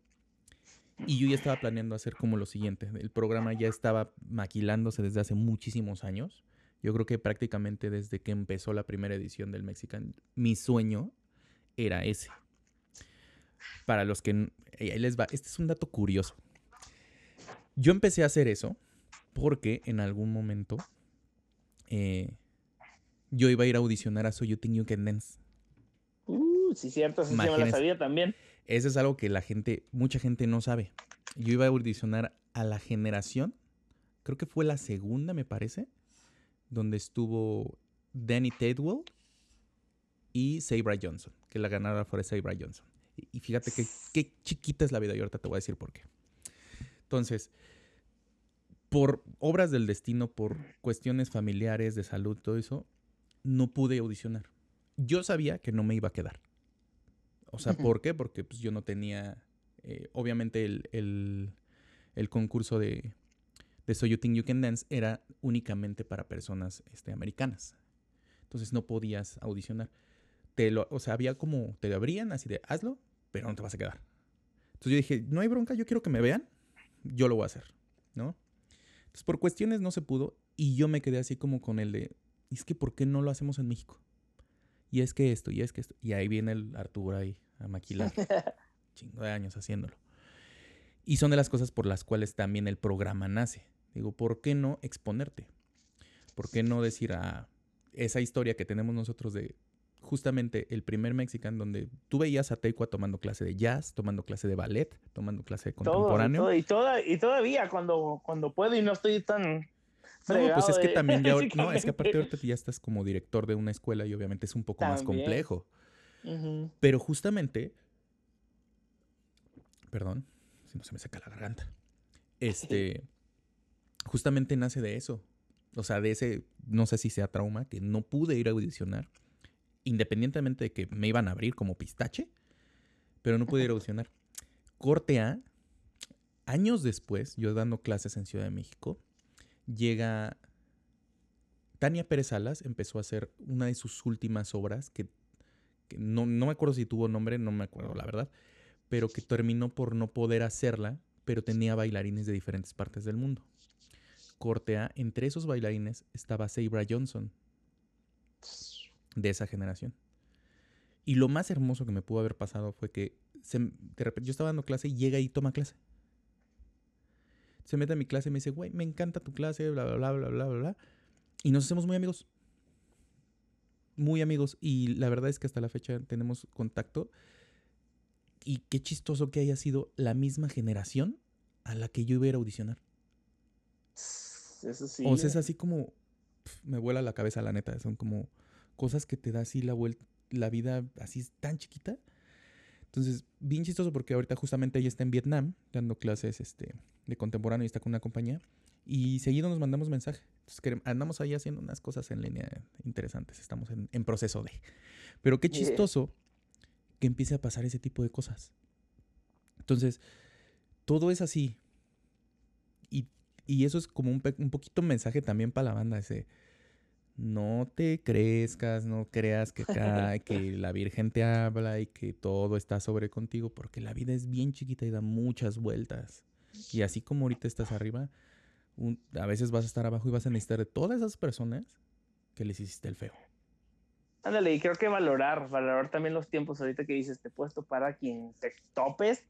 Y yo ya estaba planeando hacer como lo siguiente. El programa ya estaba maquilándose desde hace muchísimos años. Yo creo que prácticamente desde que empezó la primera edición del Mexican, mi sueño era ese. Para los que... eh, Ahí les va. Este es un dato curioso. Yo empecé a hacer eso porque en algún momento eh, yo iba a ir a audicionar a So You Think You Can Dance. Uh, sí, cierto, sí, sí me la sabía también. Eso es algo que la gente, mucha gente no sabe. Yo iba a audicionar a la generación, creo que fue la segunda, me parece, donde estuvo Danny Tadwell y Sabra Johnson, que la ganadora fue Sabra Johnson. Y, y fíjate que qué chiquita es la vida y ahorita te voy a decir por qué. Entonces, por obras del destino, por cuestiones familiares, de salud, todo eso, no pude audicionar. Yo sabía que no me iba a quedar. O sea. ¿por qué? Porque pues, yo no tenía, eh, obviamente, el, el- el concurso de, de So You Think You Can Dance era únicamente para personas este, americanas. Entonces no podías audicionar. Te lo, o sea, había como, te lo abrían así de, hazlo, pero no te vas a quedar. Entonces yo dije, no hay bronca, yo quiero que me vean, yo lo voy a hacer, ¿no? Entonces por cuestiones no se pudo y yo me quedé así como con el de, "¿Y es que ¿por qué no lo hacemos en México? Y es que esto, y es que esto. Y ahí viene el Arturo ahí a maquilar. Chingo de años haciéndolo. Y son de las cosas por las cuales también el programa nace. Digo, ¿por qué no exponerte? ¿Por qué no decir a esa historia que tenemos nosotros de justamente el primer Mexican donde tú veías a Teicua tomando clase de jazz, tomando clase de ballet, tomando clase de Todo, contemporáneo? todo, y, toda, y todavía cuando, cuando puedo y no estoy tan. No, pues es que de- también ya, ahor- no, es que aparte ahorita ya estás como director de una escuela y obviamente es un poco más complejo. Pero justamente, perdón, si no se me seca la garganta. Este, justamente nace de eso. O sea, de ese, no sé si sea trauma, que no pude ir a audicionar, independientemente de que me iban a abrir como pistache, pero no pude ir a audicionar. Corte A, años después, yo dando clases en Ciudad de México, llega Tania Pérez Salas, empezó a hacer una de sus últimas obras que no, no me acuerdo si tuvo nombre, no me acuerdo la verdad, pero que terminó por no poder hacerla, pero tenía bailarines de diferentes partes del mundo. Corte A, entre esos bailarines estaba Sabra Johnson, de esa generación. Y lo más hermoso que me pudo haber pasado fue que se- yo estaba dando clase y llega y toma clase. Se mete a mi clase y me dice, güey, me encanta tu clase, bla, bla, bla, bla, bla, bla, bla. Y nos hacemos muy amigos muy amigos y la verdad es que hasta la fecha tenemos contacto. Y qué chistoso que haya sido la misma generación a la que yo iba a ir a audicionar. Eso sí. O sea, es así como me vuela la cabeza la neta. Son como cosas que te da así la vuelta, la vida así es tan chiquita. Entonces, bien chistoso porque ahorita justamente ella está en Vietnam dando clases este, de contemporáneo y está con una compañía. Y seguido nos mandamos mensaje. Entonces, andamos ahí haciendo unas cosas en línea interesantes. Estamos en, en proceso de. Pero qué Yeah. chistoso que empiece a pasar ese tipo de cosas. Entonces, todo es así. Y y eso es como un, un poquito mensaje también para la banda, ese no te crezcas, no creas que, que la Virgen te habla y que todo está sobre contigo, porque la vida es bien chiquita y da muchas vueltas. Y así como ahorita estás arriba, a veces vas a estar abajo y vas a necesitar de todas esas personas que les hiciste el feo. Ándale, y creo que valorar, valorar también los tiempos ahorita que dices, te puedes topar a quien te topes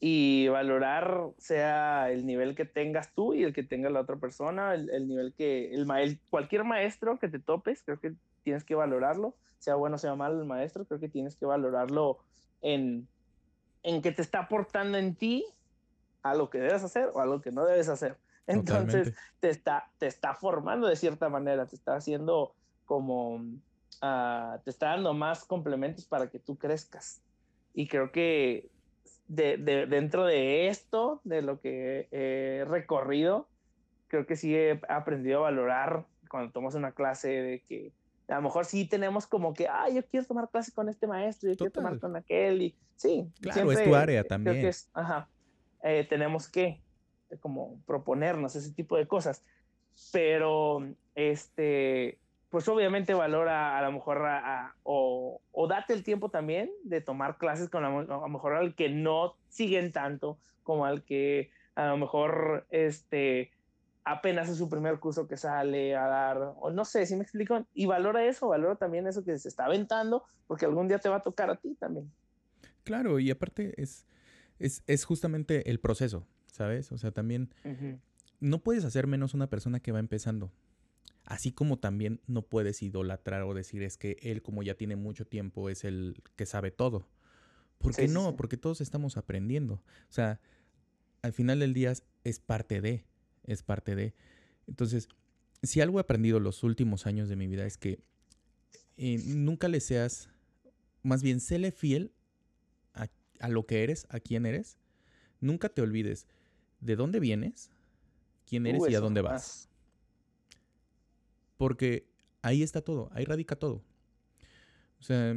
y valorar sea el nivel que tengas tú y el que tenga la otra persona, el, nivel que el, el, cualquier maestro que te topes, creo que tienes que valorarlo, sea bueno o sea malo el maestro, creo que tienes que valorarlo en, en que te está aportando en ti a lo que debes hacer o a lo que no debes hacer. Entonces te está, te está formando de cierta manera, te está haciendo como, ah, te está dando más complementos para que tú crezcas. Y creo que de, dentro de esto, de lo que he recorrido, creo que sí he aprendido a valorar cuando tomas una clase de que a lo mejor sí tenemos como que, ah, yo quiero tomar clase con este maestro, yo quiero tomar con aquel, y sí. Claro, es tu área también. ajá, eh, tenemos que como proponernos ese tipo de cosas, pero este, pues obviamente valora a lo mejor o, date el tiempo también de tomar clases con a lo mejor al que no siguen tanto como al que a lo mejor este apenas es su primer curso que sale a dar, o no sé si me explico, y valora eso, valora también eso que se está aventando, porque algún día te va a tocar a ti también. Claro, y aparte es, es, justamente el proceso, ¿sabes? O sea, también no puedes hacer menos una persona que va empezando. Así como también no puedes idolatrar o decir es que él como ya tiene mucho tiempo es el que sabe todo. ¿Por qué no? Porque todos estamos aprendiendo. O sea, al final del día es parte de, es parte de. Entonces, si algo he aprendido los últimos años de mi vida es que eh, nunca le seas, más bien, séle fiel a, lo que eres, a quién eres. Nunca te olvides de dónde vienes, quién eres y a dónde vas. Porque ahí está todo, ahí radica todo. O sea,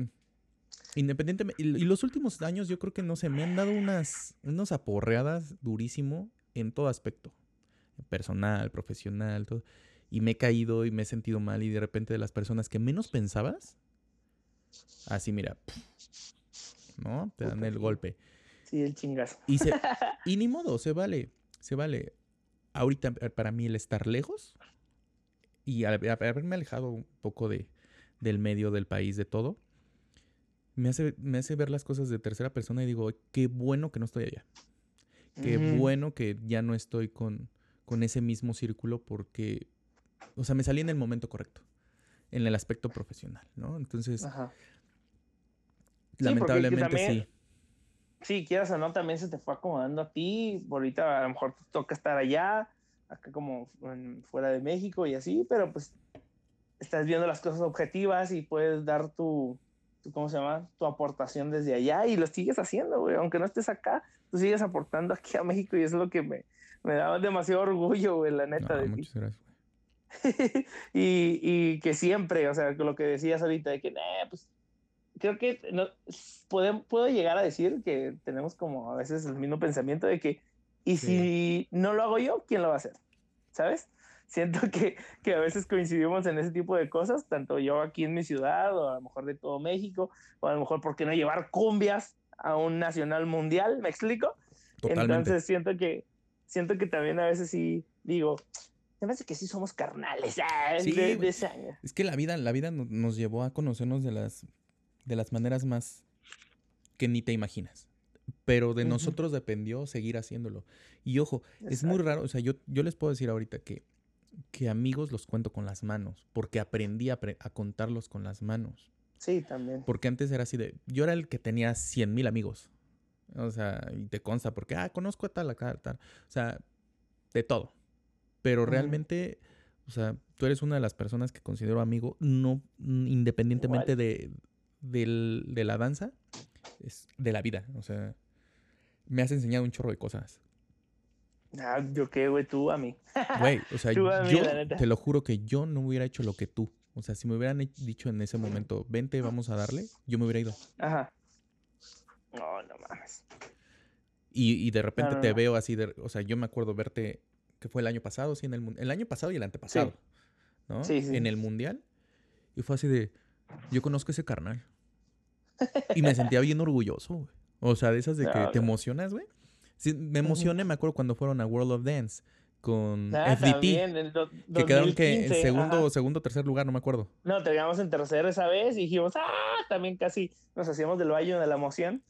independientemente. Y, los últimos años yo creo que no sé, me han dado unas, unas aporreadas durísimo en todo aspecto. Personal, profesional, todo. Y me he caído y me he sentido mal y de repente de las personas que menos pensabas, así mira, ¿no? Te dan el golpe. Sí, el chingazo. Y, y ni modo, se vale, se vale. Ahorita para mí el estar lejos y haberme alejado un poco de, del medio del país, de todo, me hace, me hace ver las cosas de tercera persona y digo, qué bueno que no estoy allá. Qué bueno que ya no estoy con, con ese mismo círculo porque, o sea, me salí en el momento correcto, en el aspecto profesional, ¿no? Entonces, lamentablemente sí. Sí, quieras o no, también se te fue acomodando a ti. Ahorita a lo mejor te toca estar allá acá como fuera de México y así, pero pues estás viendo las cosas objetivas y puedes dar tu, ¿cómo se llama? Tu aportación desde allá y lo sigues haciendo, güey. Aunque no estés acá, tú sigues aportando aquí a México y es lo que me, me da demasiado orgullo, güey, la neta. de muchas gracias, y, y, que siempre, o sea, lo que decías ahorita, de que, pues, creo que no, puedo, puedo llegar a decir que tenemos como a veces el mismo pensamiento de que y si no lo hago yo, ¿quién lo va a hacer? ¿Sabes? Siento que, que, a veces coincidimos en ese tipo de cosas, tanto yo aquí en mi ciudad, o a lo mejor de todo México, o a lo mejor, ¿por qué no llevar cumbias a un nacional mundial? ¿Me explico? Entonces siento que, siento que también a veces sí digo, me parece que sí somos carnales ah, sí, de, Es que la vida, la vida nos llevó a conocernos de las, de las maneras más que ni te imaginas pero de nosotros dependió seguir haciéndolo. Y ojo, es muy raro, o sea, yo, yo les puedo decir ahorita que, que amigos los cuento con las manos, porque aprendí a, contarlos con las manos. Sí, también. Porque antes era así de, yo era el que tenía 100 mil amigos. O sea, y te consta porque, ah, conozco a tal, a tal, tal. O sea, de todo. Pero realmente, o sea, tú eres una de las personas que considero amigo, no independientemente de, de la danza, es de la vida. O sea, me has enseñado un chorro de cosas. Ah, yo qué, güey, tú a mí. Güey, o sea, yo te lo juro que yo no hubiera hecho lo que tú. O sea, si me hubieran dicho en ese momento, vente, vamos a darle, yo me hubiera ido. Ajá. No, no mames. Y, y de repente te veo así, de, o sea, yo me acuerdo verte que fue el año pasado, sí, en el, el año pasado y el antepasado, ¿no? Sí, sí. En el mundial. Y fue así de, yo conozco ese carnal. Y me sentía bien orgulloso, güey. O sea, de esas de que No, te no. emocionas, güey. Sí, me emocioné, me acuerdo cuando fueron a World of Dance con Ah, FDT. también, en do- Que quedaron que en 2015, segundo, ajá. segundo o tercer lugar, no me acuerdo. No, terminamos en tercero esa vez y dijimos, ah, también casi nos hacíamos del baño de la emoción.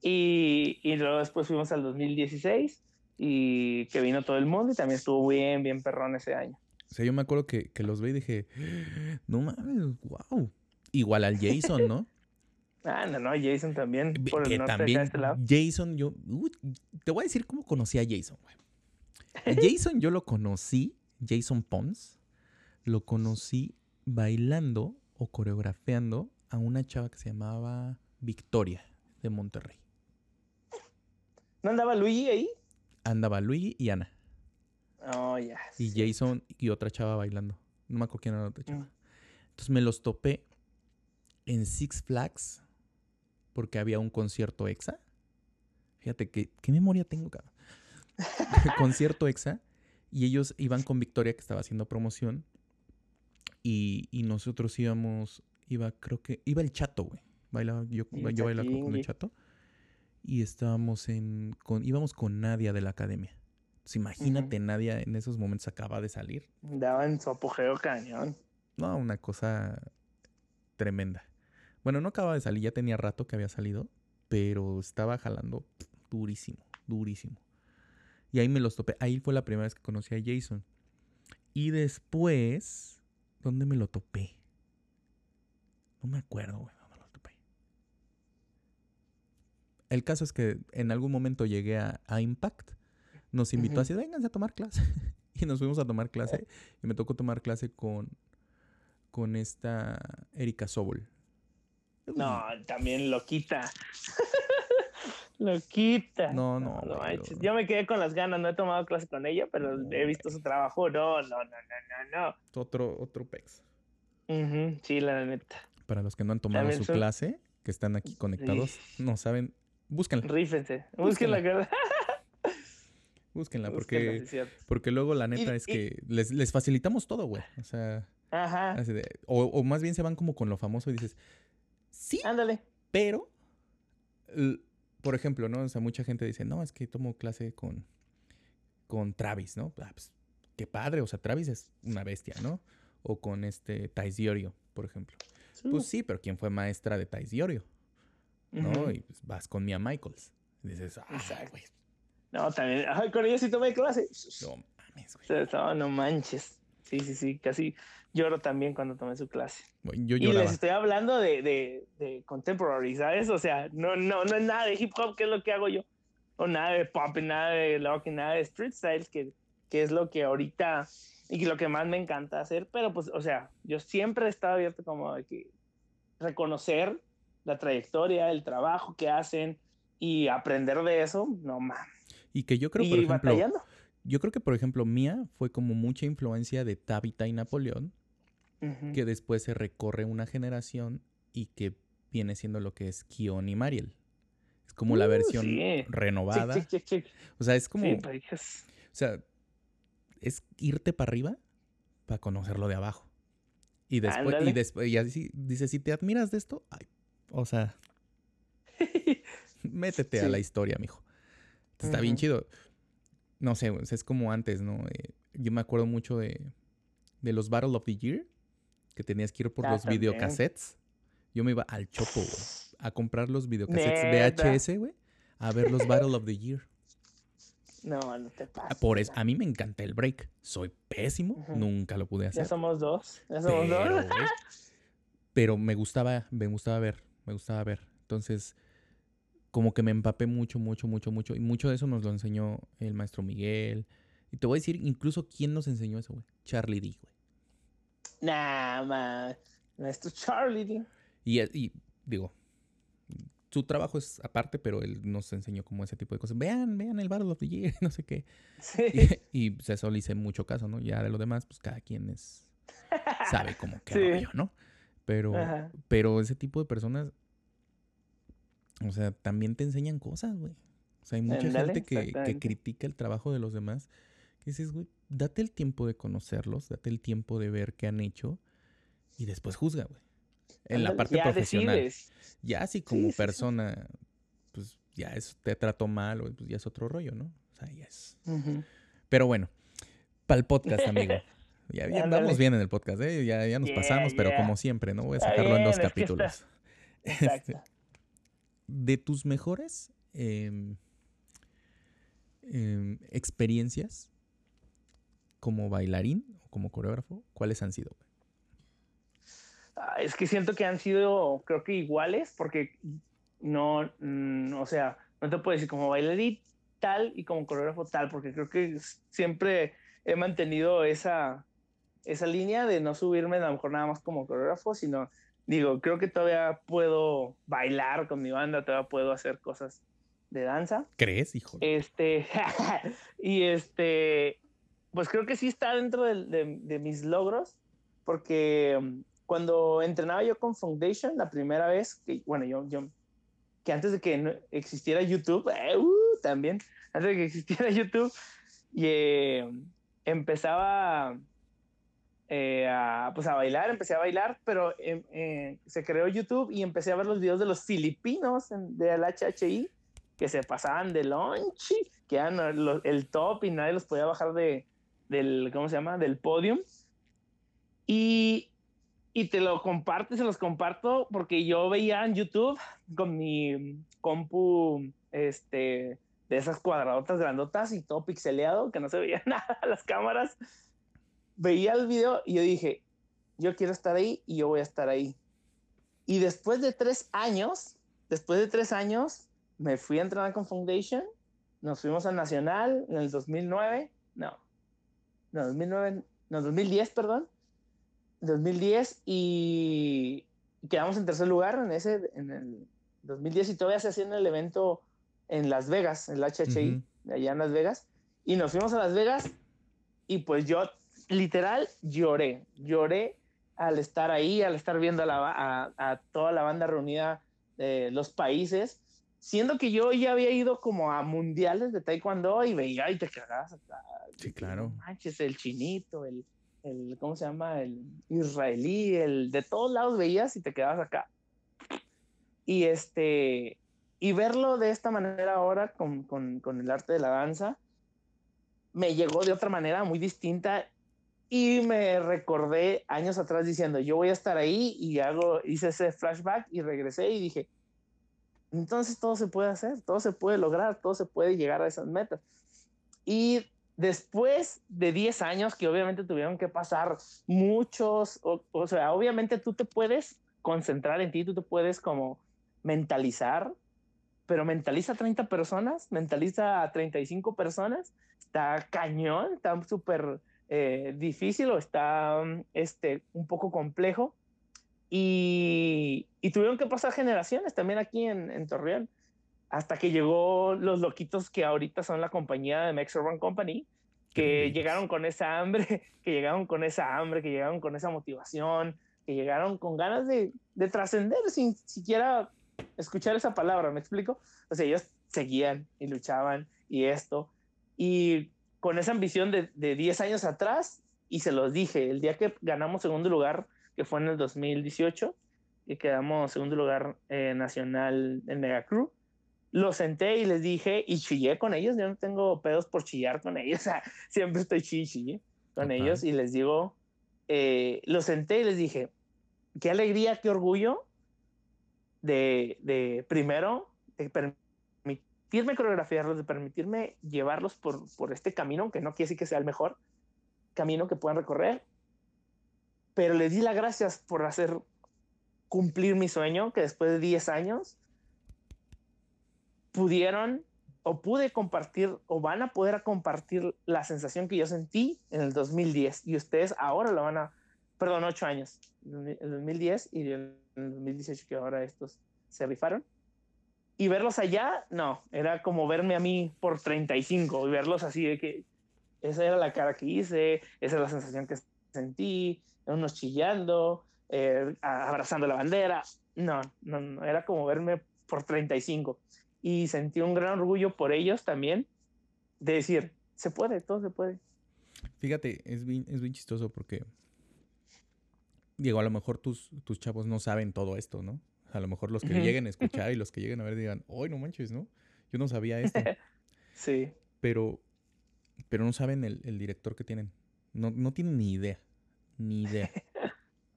Y, y luego después fuimos al 2016 y que vino todo el mundo y también estuvo bien, bien perrón ese año. O sea, yo me acuerdo que, que los vi y dije, no mames, wow. Igual al Jason, ¿no? Ah, no, no, Jason también, por el que norte también de este lado. Jason, yo uy, te voy a decir cómo conocí a Jason, güey. A Jason yo lo conocí, Jason Pons, lo conocí bailando o coreografiando a una chava que se llamaba Victoria de Monterrey. ¿No andaba Luigi ahí? Andaba Luigi y Ana. Oh, ya. Y. Jason y otra chava bailando. No me acuerdo quién era la otra chava. Mm. Entonces me los topé en Six Flags porque había un concierto EXA. Fíjate que, qué memoria tengo, cabrón. concierto EXA. Y ellos iban con Victoria, que estaba haciendo promoción. Y, y nosotros íbamos, iba, creo que, iba el chato, güey. Bailaba, yo, bailaba con, con el chato. Y estábamos en, con, íbamos con Nadia de la academia. Entonces, imagínate, Nadia en esos momentos acaba de salir. Andaba en su apogeo cañón. No, una cosa tremenda. Bueno, no acaba de salir, ya tenía rato que había salido, pero estaba jalando durísimo, durísimo. Y ahí me los topé. Ahí fue la primera vez que conocí a Jason. Y después, ¿dónde me lo topé? No me acuerdo, güey, dónde lo topé. El caso es que en algún momento llegué a, a Impact. Nos invitó Ujú. así, vénganse a tomar clase. y nos fuimos a tomar clase. Y me tocó tomar clase con, con esta Erika Sobol. No, también loquita. loquita. No, no, güey, manches. no. Yo me quedé con las ganas, no he tomado clase con ella, pero No, he visto su trabajo. No, no, no, no, no, Otro, otro pex. no. Ujú, Sí, la neta. Para los que no han tomado También su son- clase, que están aquí conectados, no saben, búsquenla, Rífense. Búsquenla. Busquen la cara. búsquenla, Búsquenla, porque, sí porque luego la neta Y- es y- que les, les facilitamos todo, güey. O sea, Ajá. de- o, o más bien se van como con lo famoso y dices, sí, Ándale. pero, por ejemplo, ¿no? O sea, mucha gente dice, no, es que tomo clase con, con Travis, ¿no? Ah, pues, qué padre, o sea, Travis es una bestia, ¿no? O con este Thais Diorio, por ejemplo. Pues sí, pero ¿quién fue maestra de Thais Diorio? ¿No? Y pues vas con Mia Michaels. Y dices, ah, güey, No, también. Ay, con ella sí tomé clase. no mames, güey. No, no manches. Sí, sí, sí. Casi lloro también cuando tomé su clase. Yo Y les estoy hablando de, de, de contemporary, ¿sabes? O sea, no, no, no es nada de hip hop, que es lo que hago yo. O nada de pop, nada de rock, y nada de street styles, que, que es lo que ahorita y lo que más me encanta hacer. Pero pues, o sea, yo siempre he estado abierto como de que reconocer la trayectoria, el trabajo que hacen y aprender de eso, no mames. Y que yo creo, Y por ejemplo, batallando. Yo creo que, por ejemplo, Mia fue como mucha influencia de Tabitha y Napoleón, que después se recorre una generación y que viene siendo lo que es Kion y Mariel. Es como la Uh, versión sí. renovada. O sea, es como, Sí, pues, o sea, es irte para arriba para conocerlo de abajo. Y después, y después, y así, dice, si te admiras de esto, ay, o sea, métete a la historia, mijo. Está bien chido. No sé, es como antes, ¿no? Eh, yo me acuerdo mucho de, de los Battle of the Year, que tenías que ir por Ah, los también. videocassettes. Yo me iba al Chopo, güey, a comprar los videocassettes Neta. VHS, güey, a ver los Battle of the Year. No, no te Ah, pases. Por eso, a mí me encanta el break. Soy pésimo, nunca lo pude Ya hacer. somos dos. Ya somos Pero, dos. pero me gustaba, me gustaba ver, me gustaba ver. Entonces, como que me empapé mucho, mucho, mucho, mucho. Y mucho de eso nos lo enseñó el maestro Miguel. Y te voy a decir incluso quién nos enseñó eso, güey. Charlie D, güey. Nah, man. Nuestro Charlie, tío. Y, y digo, su trabajo es aparte, pero él nos enseñó como ese tipo de cosas. Vean, vean el Battle of the Year, no sé qué. Sí. Y, y pues eso le hice mucho caso, ¿no? Ya de lo demás, pues cada quien es sabe cómo Sí. rollo, ¿no? Pero, Ajá. pero ese tipo de personas, o sea, también te enseñan cosas, güey. O sea, hay mucha gente que, que critica el trabajo de los demás Que dices, güey, date el tiempo de conocerlos, date el tiempo de ver qué han hecho y después juzga, güey. En la parte profesional. Ya así como persona, pues ya eso te trató mal, o pues ya es otro rollo, ¿no? O sea, ya es. Pero bueno, para el podcast, amigo. Ya, vamos bien en el podcast, ¿eh? Ya, ya nos pasamos, pero como siempre, ¿no? Voy a sacarlo en dos capítulos. Este, de tus mejores em, em, experiencias como bailarín o como coreógrafo, ¿cuáles han sido? Ah, es que siento que han sido, creo que iguales, porque no, mm, o sea, no te puedo decir como bailarín tal y como coreógrafo tal, porque creo que siempre he mantenido esa, esa línea de no subirme a lo mejor nada más como coreógrafo, sino digo, creo que todavía puedo bailar con mi banda, todavía puedo hacer cosas de danza. ¿Crees, hijo? Este, y este, pues creo que sí está dentro de, de, mis logros, porque um, cuando entrenaba yo con Foundation la primera vez, que bueno, yo, yo que antes de que existiera YouTube, eh, uh, también, antes de que existiera YouTube, y, eh, empezaba eh, a, pues a bailar, empecé a bailar, pero em, eh, se creó YouTube y empecé a ver los videos de los filipinos del HHI que se pasaban de lunch, que eran el top y nadie los podía bajar de, del, ¿cómo se llama? Del podium. Y, y te lo comparto, se los comparto porque yo veía en YouTube con mi compu, este, de esas cuadradotas grandotas y todo pixeleado, que no se veía nada las cámaras veía el video y yo dije, yo quiero estar ahí y yo voy a estar ahí. Y después de tres años, después de tres años, me fui a entrenar con Foundation, nos fuimos a Nacional en el 2009, no, no, 2009, no, 2010, perdón, 2010 y quedamos en tercer lugar en ese, en el 2010 y todavía se hacía en el evento en Las Vegas, en el HHI, allá en Las Vegas, y nos fuimos a Las Vegas y pues yo literal lloré, lloré al estar ahí, al estar viendo a, toda la banda reunida de los países, siendo que yo ya había ido como a mundiales de taekwondo y veía y te cagabas Sí, claro. Manches, el chinito, el, el, ¿cómo se llama? El israelí, el de todos lados veías y te quedabas acá. Y este, y verlo de esta manera ahora con, con, con el arte de la danza, me llegó de otra manera muy distinta y me recordé años atrás diciendo, yo voy a estar ahí y hago, hice ese flashback y regresé y dije, entonces todo se puede hacer, todo se puede lograr, todo se puede llegar a esas metas. Y después de 10 años que obviamente tuvieron que pasar muchos, o, sea, obviamente tú te puedes concentrar en ti, tú te puedes como mentalizar, pero mentaliza a 30 personas, mentaliza a 35 personas, está cañón, está súper eh, difícil o está mm, este, un poco complejo. Y, tuvieron que pasar generaciones también aquí en, en, Torreón, hasta que llegó los loquitos que ahorita son la compañía de Max Urban Company, que llegaron con esa hambre, que llegaron con esa hambre, que llegaron con esa motivación, que llegaron con ganas de, de trascender sin siquiera escuchar esa palabra, ¿me explico? O sea, ellos seguían y luchaban y esto. Y con esa ambición de, de 10 años atrás y se los dije, el día que ganamos segundo lugar, que fue en el 2018, y quedamos segundo lugar eh, nacional en Mega Crew, lo senté y les dije, y chillé con ellos, yo no tengo pedos por chillar con ellos, o sea, siempre estoy chillé con ellos y les digo, eh, lo senté y les dije, qué alegría, qué orgullo de, de primero, de permitirme coreografiarlos, de permitirme llevarlos por, por este camino, que no quiere decir que sea el mejor camino que puedan recorrer, pero les di las gracias por hacer cumplir mi sueño, que después de 10 años pudieron o pude compartir o van a poder compartir la sensación que yo sentí en el 2010 y ustedes ahora lo van a, perdón, 8 años, el 2010 y el 2018 que ahora estos se rifaron y verlos allá, no, era como verme a mí por 35 y verlos así de que esa era la cara que hice, esa es la sensación que sentí, unos chillando, eh, abrazando la bandera. No, no, no, era como verme por 35. Y sentí un gran orgullo por ellos también de decir, se puede, todo se puede. Fíjate, es bien, es bien chistoso porque, digo, a lo mejor tus, tus chavos no saben todo esto, ¿no? A lo mejor los que lleguen a escuchar y los que lleguen a ver digan, ¡ay, no manches, ¿no? Yo no sabía esto. sí. Pero, pero no saben el, el director que tienen. No, no tienen ni idea. Ni idea.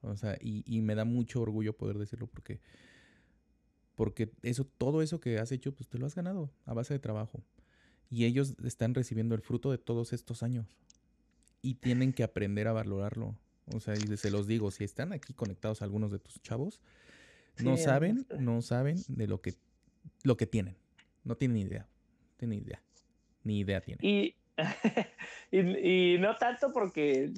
O sea, y, y, me da mucho orgullo poder decirlo porque, porque eso, todo eso que has hecho, pues te lo has ganado a base de trabajo. Y ellos están recibiendo el fruto de todos estos años. Y tienen que aprender a valorarlo. O sea, y se los digo, si están aquí conectados algunos de tus chavos, no saben, no saben de lo que, lo que tienen. No tienen ni idea. Tienen idea. Ni idea tienen. Y, y, y no tanto porque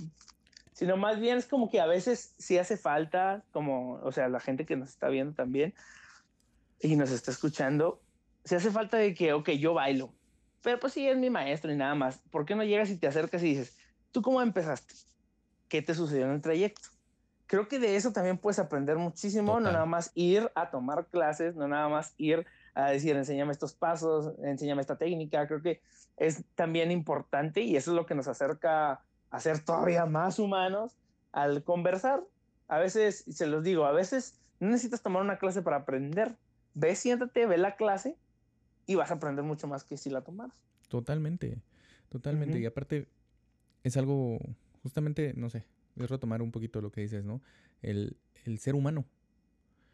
sino más bien es como que a veces sí hace falta, como, o sea, la gente que nos está viendo también y nos está escuchando, se hace falta de que, ok, yo bailo, pero pues sí es mi maestro y nada más. ¿Por qué no llegas y te acercas y dices, ¿tú cómo empezaste? ¿Qué te sucedió en el trayecto? Creo que de eso también puedes aprender muchísimo, no nada más ir a tomar clases, no nada más ir a decir, enséñame estos pasos, enséñame esta técnica. Creo que es también importante y eso es lo que nos acerca a ser todavía más humanos al conversar. A veces, se los digo, a veces no necesitas tomar una clase para aprender. Ve, siéntate, ve la clase y vas a aprender mucho más que si la tomaras. Totalmente, totalmente. Y aparte, es algo, justamente, no sé, es retomar un poquito lo que dices, ¿no? El, el ser humano.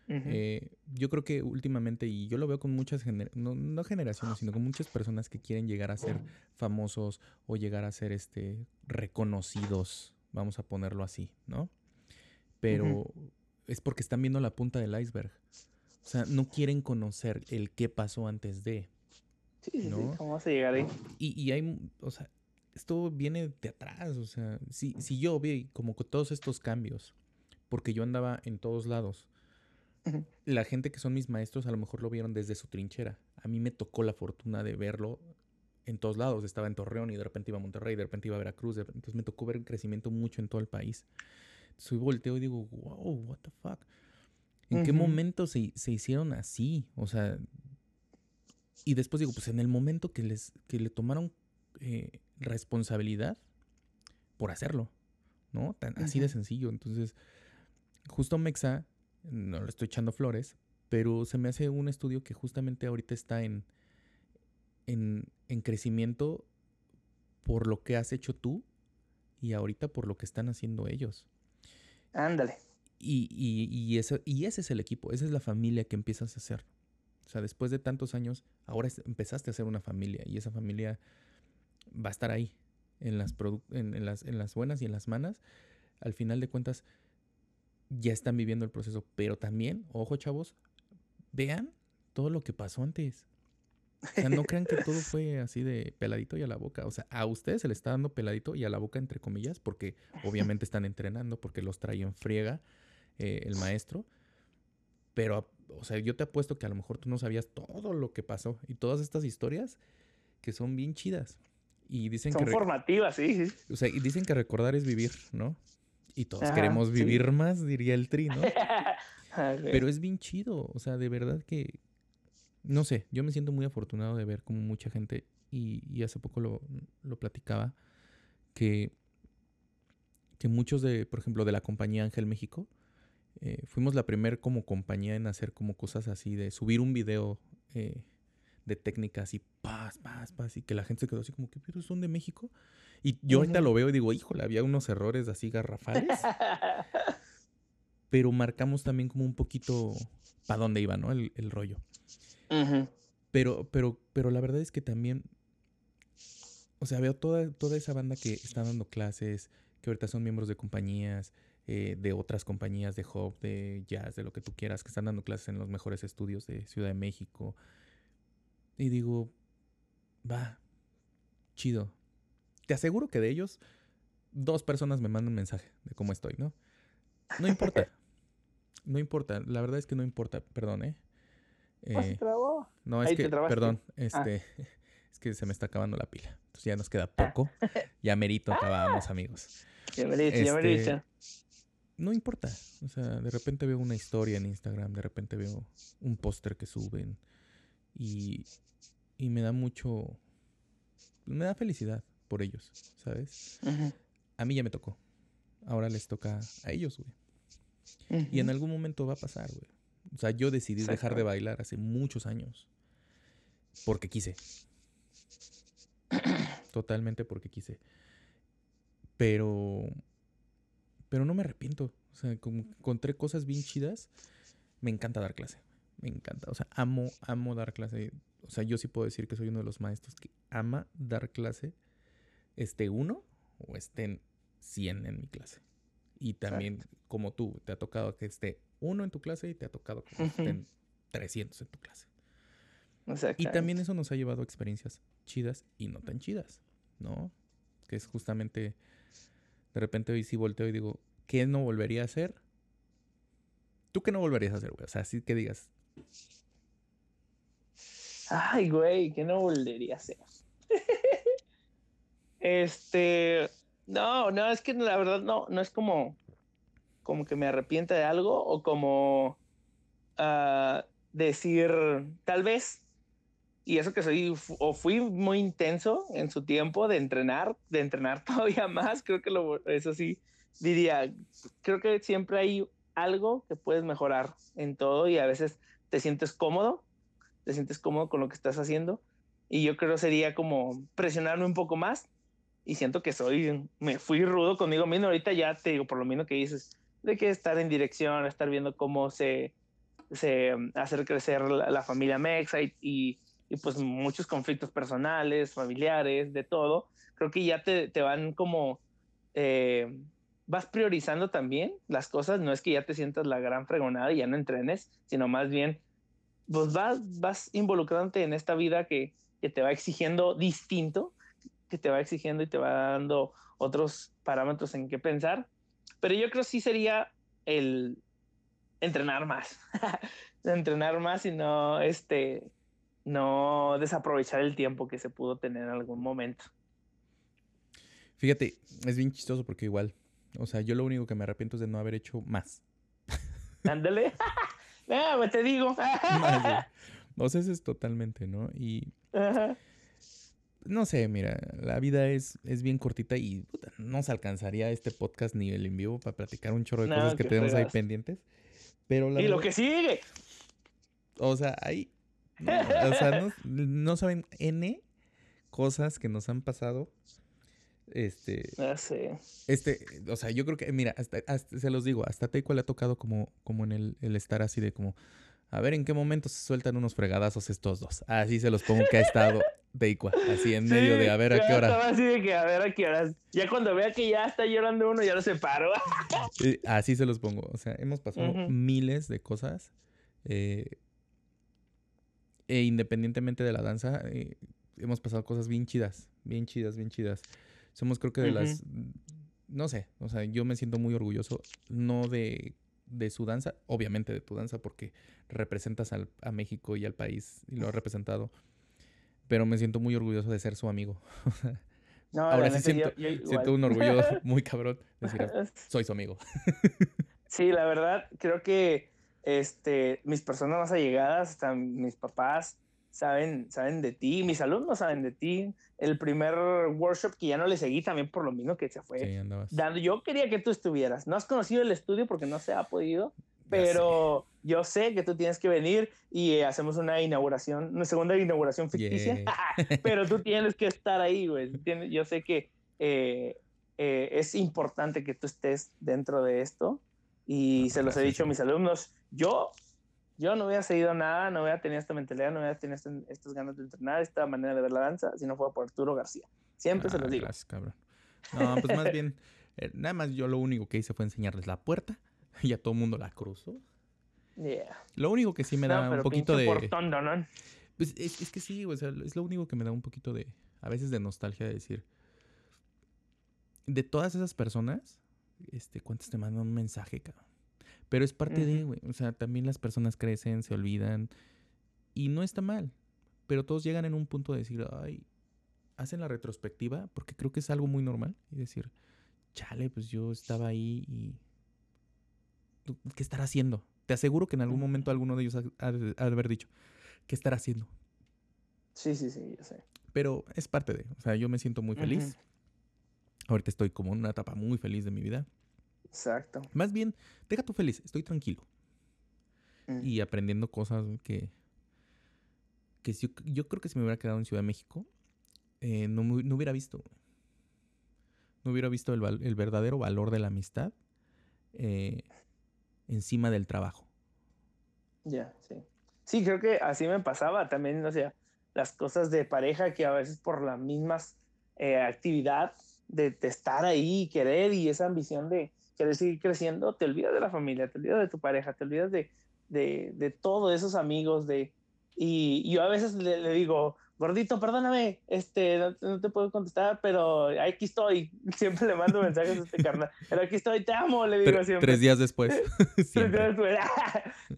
Eh, yo creo que últimamente, y yo lo veo con muchas, no, no, generaciones, sino con muchas personas que quieren llegar a ser famosos o llegar a ser este, reconocidos, vamos a ponerlo así, ¿no? Pero es porque están viendo la punta del iceberg. O sea, no quieren conocer el qué pasó antes de. Sí, ¿no? ¿Cómo vas a llegar ahí? Y, y, hay, o sea, esto viene de atrás. O sea, si, si yo vi como todos estos cambios, porque yo andaba en todos lados, la gente que son mis maestros a lo mejor lo vieron desde su trinchera. A mí me tocó la fortuna de verlo en todos lados. Estaba en Torreón y de repente iba a Monterrey, de repente iba a Veracruz. Entonces me tocó ver el crecimiento mucho en todo el país. Soy volteo y digo, wow, what the fuck. ¿En qué momento se, se, hicieron así? O sea, y después digo, pues en el momento que, les, que le tomaron eh, responsabilidad por hacerlo, ¿no? Tan, Así de sencillo. Entonces, justo Mexa no le estoy echando flores, pero se me hace un estudio que justamente ahorita está en, en, en crecimiento por lo que has hecho tú y ahorita por lo que están haciendo ellos. Ándale. Y, y, y, eso, y ese es el equipo, esa es la familia que empiezas a hacer. O sea, después de tantos años, ahora empezaste a hacer una familia y esa familia va a estar ahí, en las, en, en, las, en las buenas y en las malas. Al final de cuentas, ya están viviendo el proceso. Pero también, ojo chavos, vean todo lo que pasó antes. O sea, no crean que todo fue así de peladito y a la boca. O sea, a ustedes se les está dando peladito y a la boca, entre comillas, porque obviamente están entrenando, porque los trae en friega eh, el maestro. Pero, o sea, yo te apuesto que a lo mejor tú no sabías todo lo que pasó y todas estas historias que son bien chidas. Y dicen son formativas, sí. O sea, y dicen que recordar es vivir, ¿no? Y todos queremos vivir más, diría el tri, ¿no? Pero es bien chido, o sea, de verdad que, no sé, yo me siento muy afortunado de ver como mucha gente, y, hace poco lo, lo platicaba, que, que muchos de, por ejemplo, de la compañía Ángel México, eh, fuimos la primera como compañía en hacer como cosas así, de subir un video eh, de técnicas y paz, paz, paz, y que la gente se quedó así como que, pero son de México. Y yo ahorita lo veo y digo, híjole, había unos errores así garrafales. pero marcamos también como un poquito para dónde iba, ¿no? El, rollo. pero, pero, pero la verdad es que también, o sea, veo toda, toda esa banda que está dando clases, que ahorita son miembros de compañías, eh, de otras compañías de hop, de jazz, de lo que tú quieras, que están dando clases en los mejores estudios de Ciudad de México, y digo, va, chido. Te aseguro que de ellos, dos personas me mandan un mensaje de cómo estoy, ¿no? No importa. no importa. La verdad es que no importa. Perdón, ¿eh? eh no, es que, perdón, ah. este, es que se me está acabando la pila. Entonces ya nos queda poco. Ya merito acabamos, amigos. Ya merito, ya este, merito. No importa. O sea, de repente veo una historia en Instagram, de repente veo un póster que suben y, y me da mucho, me da felicidad por ellos, ¿sabes? A mí ya me tocó. Ahora les toca a ellos, güey. Y en algún momento va a pasar, güey. O sea, yo decidí dejar de bailar hace muchos años. Porque quise. Totalmente porque quise. Pero. Pero no me arrepiento. O sea, encontré cosas bien chidas. Me encanta dar clase. Me encanta. O sea, amo, amo dar clase. O sea, yo sí puedo decir que soy uno de los maestros que ama dar clase. Esté uno o estén 100 en mi clase. Y también, como tú, te ha tocado que esté uno en tu clase y te ha tocado que estén 300 en tu clase. Y también eso nos ha llevado a experiencias chidas y no tan chidas, ¿no? Que es justamente, de repente hoy sí volteo y digo, ¿qué no volvería a hacer? ¿Tú qué no volverías a hacer, güey? O sea, así que digas. Ay, güey, ¿qué no volvería a hacer? este, no, no, es que la verdad no, no es como, como que me arrepienta de algo o como uh, decir, tal vez y eso que soy o fui muy intenso en su tiempo de entrenar, de entrenar todavía más, creo que lo, eso sí diría, creo que siempre hay algo que puedes mejorar en todo y a veces te sientes cómodo, te sientes cómodo con lo que estás haciendo y yo creo sería como presionarme un poco más y siento que soy, me fui rudo conmigo mismo, ahorita ya te digo, por lo menos que dices, de que estar en dirección, estar viendo cómo se, se hacer crecer la, familia Mexa y y pues muchos conflictos personales, familiares, de todo, creo que ya te, te van como, eh, vas priorizando también las cosas, no es que ya te sientas la gran fregonada y ya no entrenes, sino más bien, pues vas, vas involucrándote en esta vida que, que te va exigiendo distinto, que te va exigiendo y te va dando otros parámetros en qué pensar, pero yo creo sí sería el entrenar más, entrenar más y no este no desaprovechar el tiempo que se pudo tener en algún momento. Fíjate, es bien chistoso porque igual, o sea, yo lo único que me arrepiento es de no haber hecho más. Ándale. ah, pues te digo. o sea, eso es totalmente, ¿no? Y no sé, mira, la vida es, es bien cortita y no se alcanzaría este podcast ni el en vivo para platicar un chorro de cosas que tenemos ahí pendientes. Pero y lo que sigue. O sea, hay o sea, no, saben N cosas que nos han pasado. Este. Ah, sí. Este, o sea, yo creo que, mira, hasta, se los digo, hasta Teiko le ha tocado como, como en el, el, estar así de como, a ver en qué momento se sueltan unos fregadazos estos dos. Así se los pongo que ha estado Teiko, así en medio de a ver a qué hora. Así de que a ver a qué horas. Ya cuando vea que ya está llorando uno, ya lo separo. así se los pongo. O sea, hemos pasado miles de cosas. Eh, e independientemente de la danza, eh, hemos pasado cosas bien chidas, bien chidas, bien chidas. Somos creo que de las, no sé, o sea, yo me siento muy orgulloso, no de, de su danza, obviamente de tu danza, porque representas al, a México y al país y lo has representado, pero me siento muy orgulloso de ser su amigo. No, Ahora sí siento, siento, un orgullo muy cabrón decir, soy su amigo. sí, la verdad, creo que este, mis personas más allegadas, hasta mis papás, saben, saben de ti, mis alumnos saben de ti. El primer workshop que ya no le seguí también por lo mismo que se fue dando. Yo quería que tú estuvieras. No has conocido el estudio porque no se ha podido, pero yo sé que tú tienes que venir y hacemos una inauguración, una segunda inauguración ficticia, pero tú tienes que estar ahí, güey. Yo sé que eh, eh, es importante que tú estés dentro de esto y se los he dicho a mis alumnos, yo, yo no hubiera seguido nada, no hubiera tenido esta mentalidad, no hubiera tenido este, estas ganas de entrenar, esta manera de ver la danza, si no fuera por Arturo García. Siempre se los digo. Gracias, cabrón. No, pues más bien, eh, nada más yo lo único que hice fue enseñarles la puerta y a todo el mundo la cruzó. Yeah. Lo único que sí me da un poquito de... Portón, ¿no? Pues es, es, que sí, o sea, es lo único que me da un poquito de, a veces de nostalgia de decir, de todas esas personas, este, ¿cuántas te mandan un mensaje, cabrón? Pero es parte de, güey. O sea, también las personas crecen, se olvidan. Y no está mal. Pero todos llegan en un punto de decir, ay, hacen la retrospectiva, porque creo que es algo muy normal. Y decir, chale, pues yo estaba ahí y. ¿Qué estará haciendo? Te aseguro que en algún momento alguno de ellos ha, de haber dicho, ¿qué estará haciendo? Sí, sí, sí, yo sé. Pero es parte de, o sea, yo me siento muy feliz. Ahorita estoy como en una etapa muy feliz de mi vida. Exacto. Más bien, deja tú feliz, estoy tranquilo. Mm. Y aprendiendo cosas que, que yo, yo creo que si me hubiera quedado en Ciudad de México, eh, no, no hubiera visto. No hubiera visto el, val- el verdadero valor de la amistad eh, encima del trabajo. Ya, sí. Sí, creo que así me pasaba también, o sea, las cosas de pareja que a veces por la misma actividad de, de estar ahí y querer y esa ambición de querer seguir creciendo, te olvidas de la familia, te olvidas de tu pareja, te olvidas de, de, de todos esos amigos, de... Y, yo a veces le, le digo, gordito, perdóname, este, no, no te puedo contestar, pero aquí estoy. Siempre le mando mensajes a este carnal, pero aquí estoy, te amo, le digo Tre- siempre. tres días después. siempre. Entonces,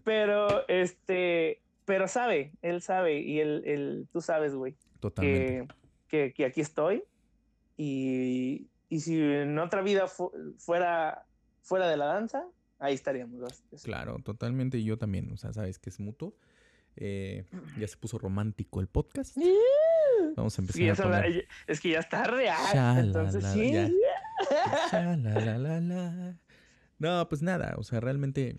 pero, este, pero sabe, él sabe y él, él tú sabes, güey, Totalmente. que, que, que aquí estoy y, y si en otra vida fu- fuera, fuera de la danza, ahí estaríamos. Claro, totalmente. Y yo también. O sea, sabes que es mutuo. Eh, ya se puso romántico el podcast. Vamos a empezar Sí, a la- es que ya está real, Shalala, entonces sí. ya. Shalalalala. No, pues nada, o sea, realmente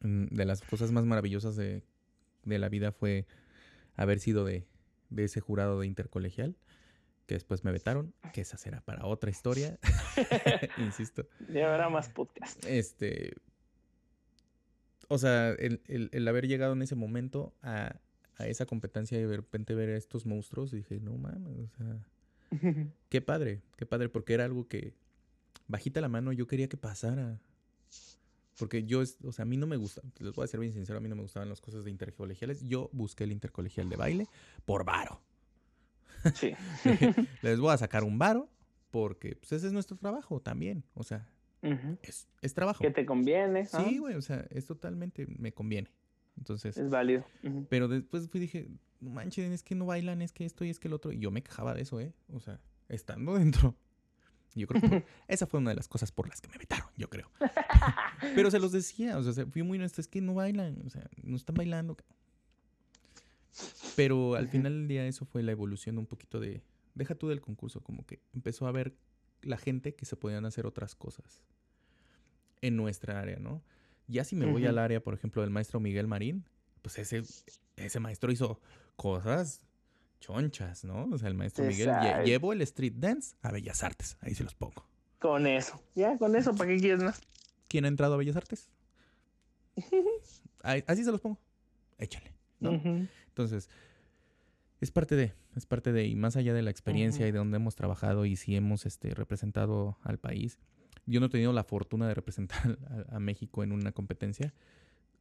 mm, de las cosas más maravillosas de, de la vida fue haber sido de, de ese jurado de intercolegial, que después me vetaron, que esa será para otra historia, insisto. Ya habrá más podcast. Este, o sea, el, el- el haber llegado en ese momento a, a esa competencia y de repente ver a estos monstruos, dije, no mames, o sea, Qué padre, qué padre, porque era algo que, bajita la mano, yo quería que pasara. Porque yo, o sea, a mí no me gusta, les voy a ser bien sincero, a mí no me gustaban las cosas de intercolegiales. Yo busqué el intercolegial de baile por varo. Sí. Les voy a sacar un varo porque pues, ese es nuestro trabajo también. O sea, es, es trabajo. Que te conviene. ¿ah? Sí, güey, o sea, es totalmente, me conviene. Entonces, Es válido. Ujú. pero después fui dije, no manches, es que no bailan, es que esto y es que el otro. Y yo me quejaba de eso, ¿eh? O sea, estando dentro. Yo creo que esa fue una de las cosas por las que me vetaron, yo creo. Pero se los decía, o sea, se- fui muy honesto, es que no bailan, o sea, no están bailando. Pero al final del día eso fue la evolución un poquito de, deja tú del concurso, como que empezó a ver la gente que se podían hacer otras cosas en nuestra área, ¿no? Ya si me voy al área, por ejemplo, del maestro Miguel Marín, pues ese, ese maestro hizo cosas chonchas, ¿no? O sea, el maestro Miguel lle- llevó el street dance a Bellas Artes, ahí se los pongo. Con eso. Ya, con eso, ¿para qué quieres más? ¿Quién ha entrado a Bellas Artes? Ahí- así se los pongo. Échale. ¿no? Ujú. Entonces, es parte de, es parte de, y más allá de la experiencia Ujú. y de donde hemos trabajado y si hemos este, representado al país, yo no he tenido la fortuna de representar a, a México en una competencia.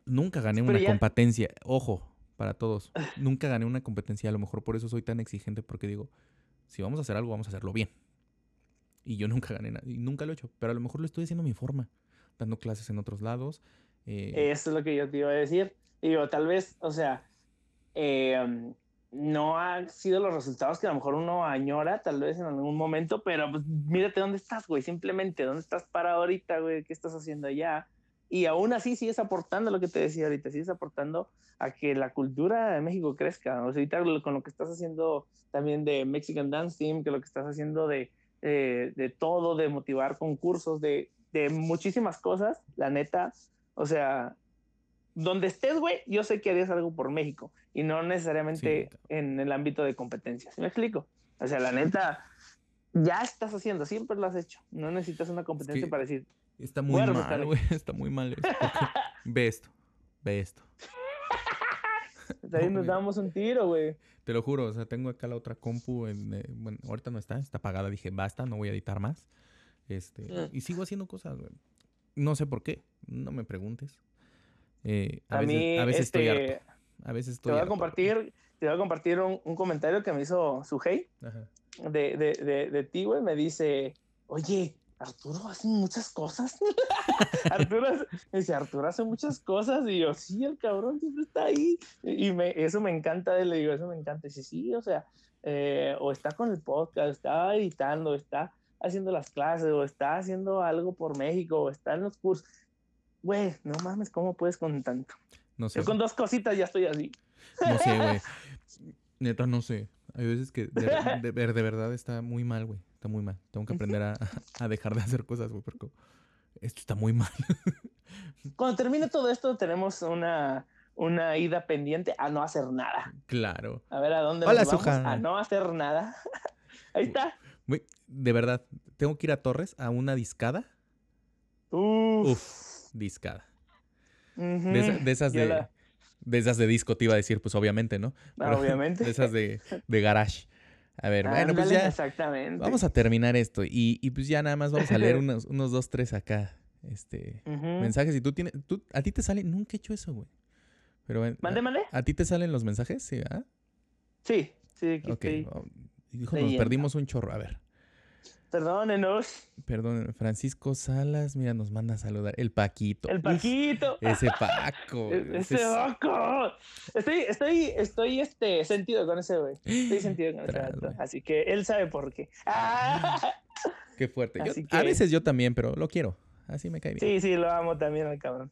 Nunca gané Pero una ya- competencia, ojo, para todos, nunca gané una competencia, a lo mejor por eso soy tan exigente, porque digo, si vamos a hacer algo, vamos a hacerlo bien. Y yo nunca gané nada, y nunca lo he hecho, pero a lo mejor lo estoy haciendo a mi forma, dando clases en otros lados. eh, Eso es lo que yo te iba a decir. Digo, tal vez, o sea, um, no han sido los resultados que a lo mejor uno añora, tal vez en algún momento, pero pues mírate dónde estás, güey, simplemente, dónde estás parado ahorita, güey, qué estás haciendo allá. Y aún así sigues aportando lo que te decía ahorita, sigues aportando a que la cultura de México crezca. O sea, ahorita con lo que estás haciendo también de Mexican Dance Team, que lo que estás haciendo de, eh, de todo, de motivar concursos, de, de muchísimas cosas, la neta, o sea, donde estés, güey, yo sé que harías algo por México y no necesariamente Sí. en el ámbito de competencias. ¿Me explico? O sea, la neta, ya estás haciendo, siempre lo has hecho. No necesitas una competencia que- para decir, Está muy mal, güey. Está muy mal Ve esto. Ve esto. ahí No, nos damos un tiro, güey. Te lo juro. O sea, tengo acá la otra compu. En, eh, bueno, ahorita no está. Está apagada. Dije, basta, no voy a editar más. Este, Mm. Y sigo haciendo cosas, güey. No sé por qué. No me preguntes. Eh, a, A, veces, mí, a veces estoy este, harto. A veces te estoy voy a harto, güey. compartir, te voy a compartir un, un comentario que me hizo Sujei Ajá. de, de, de, de ti, güey. Me dice, oye, Arturo hace muchas cosas. Arturo, dice, Arturo hace muchas cosas. Y yo, sí, el cabrón siempre está ahí. Y me, eso me encanta, le digo, eso me encanta. Y dice, sí, o sea, eh, o está con el podcast, está editando, está haciendo las clases, o está haciendo algo por México, o está en los cursos. Güey, no mames, ¿cómo puedes con tanto? No sé. Yo con dos cositas ya estoy así. No sé, güey. Neta, no sé. Hay veces que de, de, de verdad está muy mal, güey. Está muy mal. Tengo que aprender a, a dejar de hacer cosas, güey, porque esto está muy mal. Cuando termine todo esto, tenemos una, una ida pendiente a no hacer nada. Claro. A ver a dónde Hola, nos vamos Suja. a no hacer nada. Ahí está. Güey, de verdad, tengo que ir a Torres a una discada. Uf. Uf, discada. De, esa- de esas de, la- de esas de disco te iba a decir, pues obviamente, ¿no? Ah, Pero obviamente. De esas de, de garage. A ver, bueno, pues ya Exactamente. vamos a terminar esto. Y, y pues ya nada más vamos a leer unos, unos dos, tres acá. Este. Mensajes. Y tú tienes. Tú, a ti te sale. Nunca he hecho eso, güey. Pero Mande, mande. ¿A ti te salen los mensajes? Sí, ¿ah? Sí, sí, aquí Ok. estoy. oh, Hijo, nos perdimos un chorro. A ver. Perdónenos. Perdón, Francisco Salas, mira, nos manda a saludar. El Paquito. El Uf, Paquito. ese Paco. E- ese Ese es- loco. Estoy, estoy, estoy este, sentido con ese güey. Estoy sentido con ese Tras, güey. Así que él sabe por qué. ¡Ah! Qué fuerte. Yo- A veces yo también, pero lo quiero. Así me cae bien. Sí, sí, lo amo también al cabrón.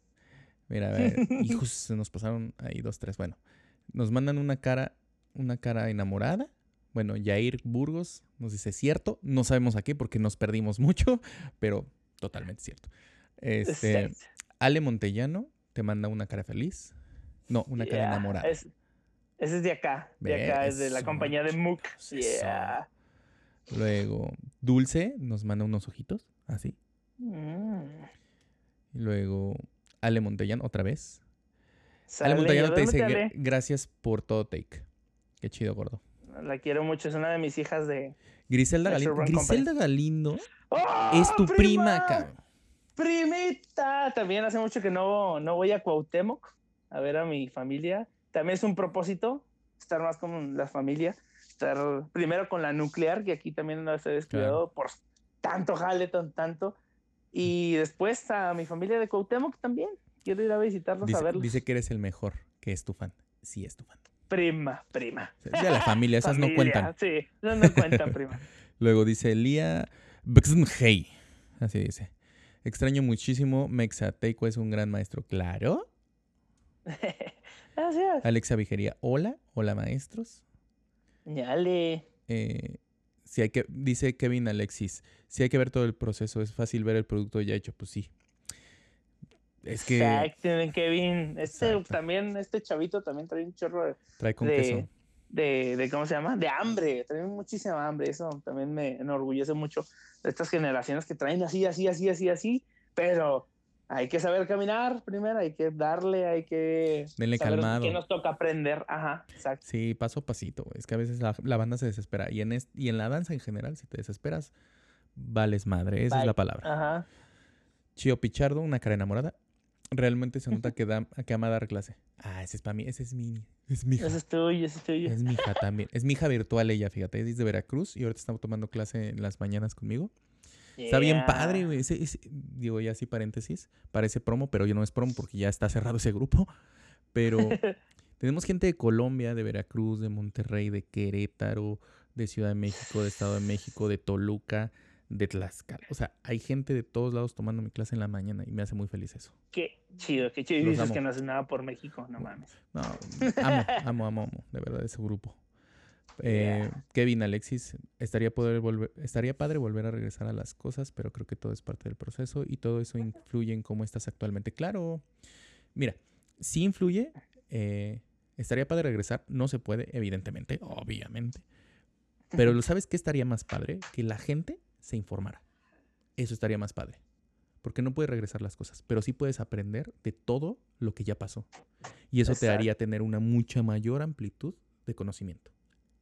Mira, a ver, hijos, se nos pasaron ahí dos, tres. Bueno, nos mandan una cara, una cara enamorada. Bueno, Yair Burgos nos dice cierto. No sabemos a qué porque nos perdimos mucho, pero totalmente cierto. Este, Sí. Ale Montellano te manda una cara feliz. No, una cara enamorada. es- ese es de acá. De acá, es de la compañía de eso. Yeah. Luego, Dulce nos manda unos ojitos, así. Mm. Y luego, Ale Montellano, otra vez. Sale, Ale Montellano te dice duérmete, "Gra- gracias por todo, Take. Qué chido, gordo. La quiero mucho, es una de mis hijas de. Griselda Galindo. Griselda Galindo ¡Oh, es tu prima, cabrón. Primita. También hace mucho que no, no voy a Cuauhtémoc a ver a mi familia. También es un propósito estar más con la familia. Estar primero con la nuclear, que aquí también no se ha descuidado por tanto jale, tan, tanto. Y después a mi familia de Cuauhtémoc también. Quiero ir a visitarlos a verlos. dice que eres el mejor, que es tu fan. Sí, es tu fan. Prima, prima. Ya la familia, esas no cuentan. Sí, esas no cuentan, prima. Luego dice Lía Hey. Así dice. Extraño muchísimo. Mexa Teiko es un gran maestro. Claro. Gracias. Alexa Vigería. Hola. Hola, maestros. Dale. Eh, si hay que, dice Kevin Alexis, si hay que ver todo el proceso, es fácil ver el producto ya hecho, pues sí. Es que Exacto, Kevin. Este Exacto. también, este chavito también trae un chorro de, trae con de, queso. de, de, ¿cómo se llama? De hambre. Trae muchísima hambre. Eso también me enorgullece mucho de estas generaciones que traen así, así, así, así, así. Pero hay que saber caminar primero, hay que darle, hay que Denle saber calmado. qué nos toca aprender. Ajá, exacto. Sí, paso a pasito. Es que a veces la, la banda se desespera. Y en, es- y en la danza en general, si te desesperas, vales madre. Esa es la palabra. Ajá. Chio Pichardo, una cara enamorada. Realmente se nota que, da, que ama dar clase. Ah, ese es para mí. Ese es mi, es mi hija. Ese es tuyo, ese es tuyo. Es mi hija también. Es mi hija virtual ella, fíjate. Es de Veracruz y ahorita está tomando clase en las mañanas conmigo. Está bien padre, güey. Ese- ese- digo, ya así paréntesis. Parece promo, pero yo no es promo porque ya está cerrado ese grupo. Pero tenemos gente de Colombia, de Veracruz, de Monterrey, de Querétaro, de Ciudad de México, de Estado de México, de Toluca, de Tlaxcala. O sea, hay gente de todos lados tomando mi clase en la mañana y me hace muy feliz eso. Qué chido, qué chido. Y dices que no haces nada por México, no mames. No, amo, amo, amo, amo, de verdad, ese grupo. Eh, Kevin, Alexis, estaría, poder volver, estaría padre volver a regresar a las cosas, pero creo que todo es parte del proceso y todo eso influye en cómo estás actualmente. Claro, mira, sí influye, eh, estaría padre regresar, no se puede, evidentemente, obviamente, pero ¿lo ¿sabes qué estaría más padre? Que la gente se informara. Eso estaría más padre. Porque no puedes regresar las cosas, pero sí puedes aprender de todo lo que ya pasó. Y eso te haría tener una mucha mayor amplitud de conocimiento.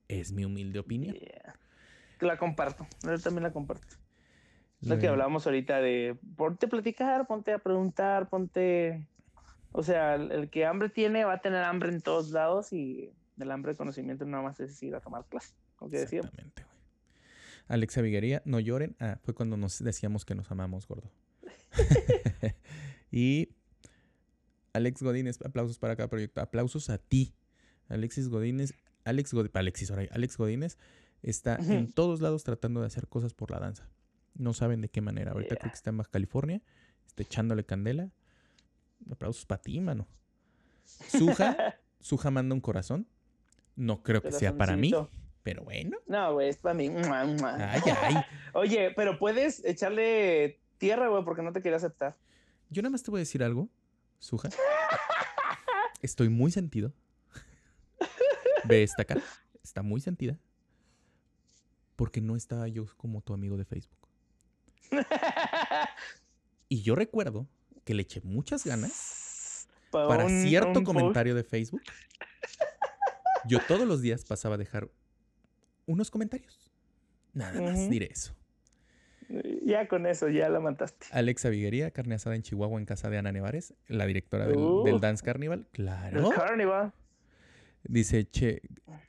Es mi humilde opinión. Yeah. La comparto, yo también la comparto. Lo que hablábamos ahorita de ponte a platicar, ponte a preguntar, ponte. O sea, el, el que hambre tiene va a tener hambre en todos lados y el hambre de conocimiento nada más es ir a tomar clase, como que. Exactamente. Alexa Viguería, no lloren. Ah, fue cuando nos decíamos que nos amamos, gordo. y Alex Godínez, aplausos para cada proyecto. Aplausos a ti. Alexis Godínez, Alex Godínez, Alexis, ahora, Alex Godínez está en todos lados tratando de hacer cosas por la danza. No saben de qué manera. Ahorita creo que está en Baja California, está echándole candela. Aplausos para ti, mano. Suja, Suja manda un corazón. No creo que sea para mí. Pero bueno. No, güey, es para mí. Ay, ay. Oye, pero puedes echarle tierra, güey, porque no te quería aceptar. Yo nada más te voy a decir algo, Suja. Estoy muy sentido. Ve esta cara. Está muy sentida. Porque no estaba yo como tu amigo de Facebook. Y yo recuerdo que le eché muchas ganas Pa' para un- cierto un comentario de Facebook. Yo todos los días pasaba a dejar unos comentarios. Nada más diré eso. Ya con eso, ya la mataste. Alexa Viguería, carne asada en Chihuahua en casa de Ana Nevares, la directora del, Uh. del Dance Carnival. El Claro. Carnival. Dice che-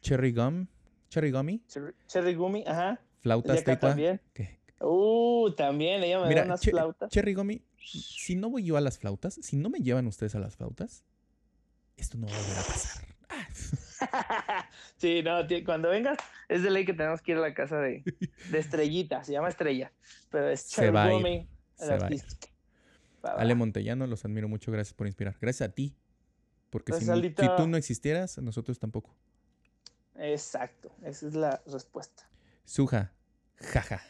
Cherry Gum, Cherry Gummy, Cherry, Cherry Gummy, ajá. flautas tecuá. también. ¿Qué? Uh, también, ella me da Mira, unas che- flautas. Cherry Gummy, si no voy yo a las flautas, si no me llevan ustedes a las flautas, esto no va a volver a pasar. Sí, no, cuando vengas, es de ley que tenemos que ir a la casa de, de Estrellita, se llama Estrella, pero es Se va a ir, se va a ir. artista. Va, va. Ale Montellano, los admiro mucho, gracias por inspirar. Gracias a ti. Porque si, Gracias, si tú no existieras, nosotros tampoco. Exacto, esa es la respuesta. Suja, jaja.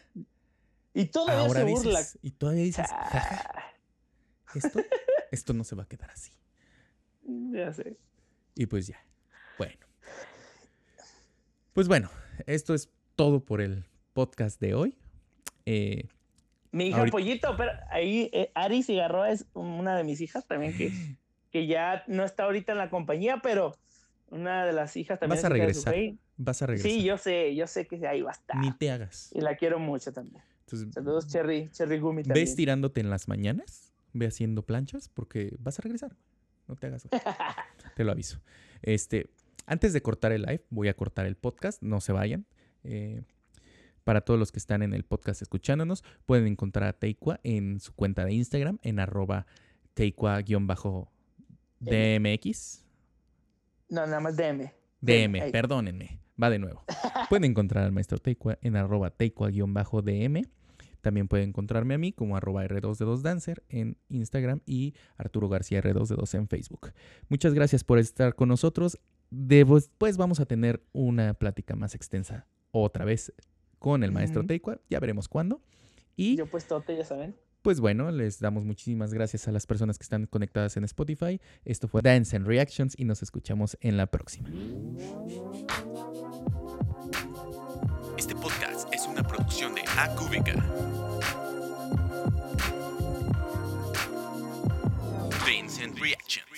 Y todavía Ahora se burla. dices, y todavía dices, jaja. Ah, Esto, esto no se va a quedar así. ya sé. Y pues ya. Bueno. Pues bueno, esto es todo por el podcast de hoy. Eh, Mi hija Ahorita- Pollito, pero ahí eh, Ari Cigarroa es una de mis hijas también que, que ya no está ahorita en la compañía, pero una de las hijas también. Vas a regresar. Vas a regresar. Sí, yo sé, yo sé que ahí va a estar. Ni te hagas. Y la quiero mucho también. Entonces, Saludos, Cherry, Cherry Gumi también. estirándote en las mañanas, ve haciendo planchas, porque vas a regresar. No te hagas. te lo aviso. Este, antes de cortar el live, voy a cortar el podcast. No se vayan. Eh, para todos los que están en el podcast escuchándonos, pueden encontrar a Teikwa en su cuenta de Instagram, en arroba Teikwa-DMX. No, nada más DM. DM, ahí. perdónenme. Va de nuevo. Pueden encontrar al maestro Teikwa en arroba teikwa-dm. También pueden encontrarme a mí como arroba R2D2Dancer en Instagram y Arturo García R2D2 en Facebook. Muchas gracias por estar con nosotros después vamos a tener una plática más extensa otra vez con el maestro uh ya veremos cuándo. Y yo pues tote, ya saben. Pues bueno, les damos muchísimas gracias a las personas que están conectadas en Spotify. Esto fue Dance and Reactions y nos escuchamos en la próxima. Este podcast es una producción de AQVK. Dance and Reactions.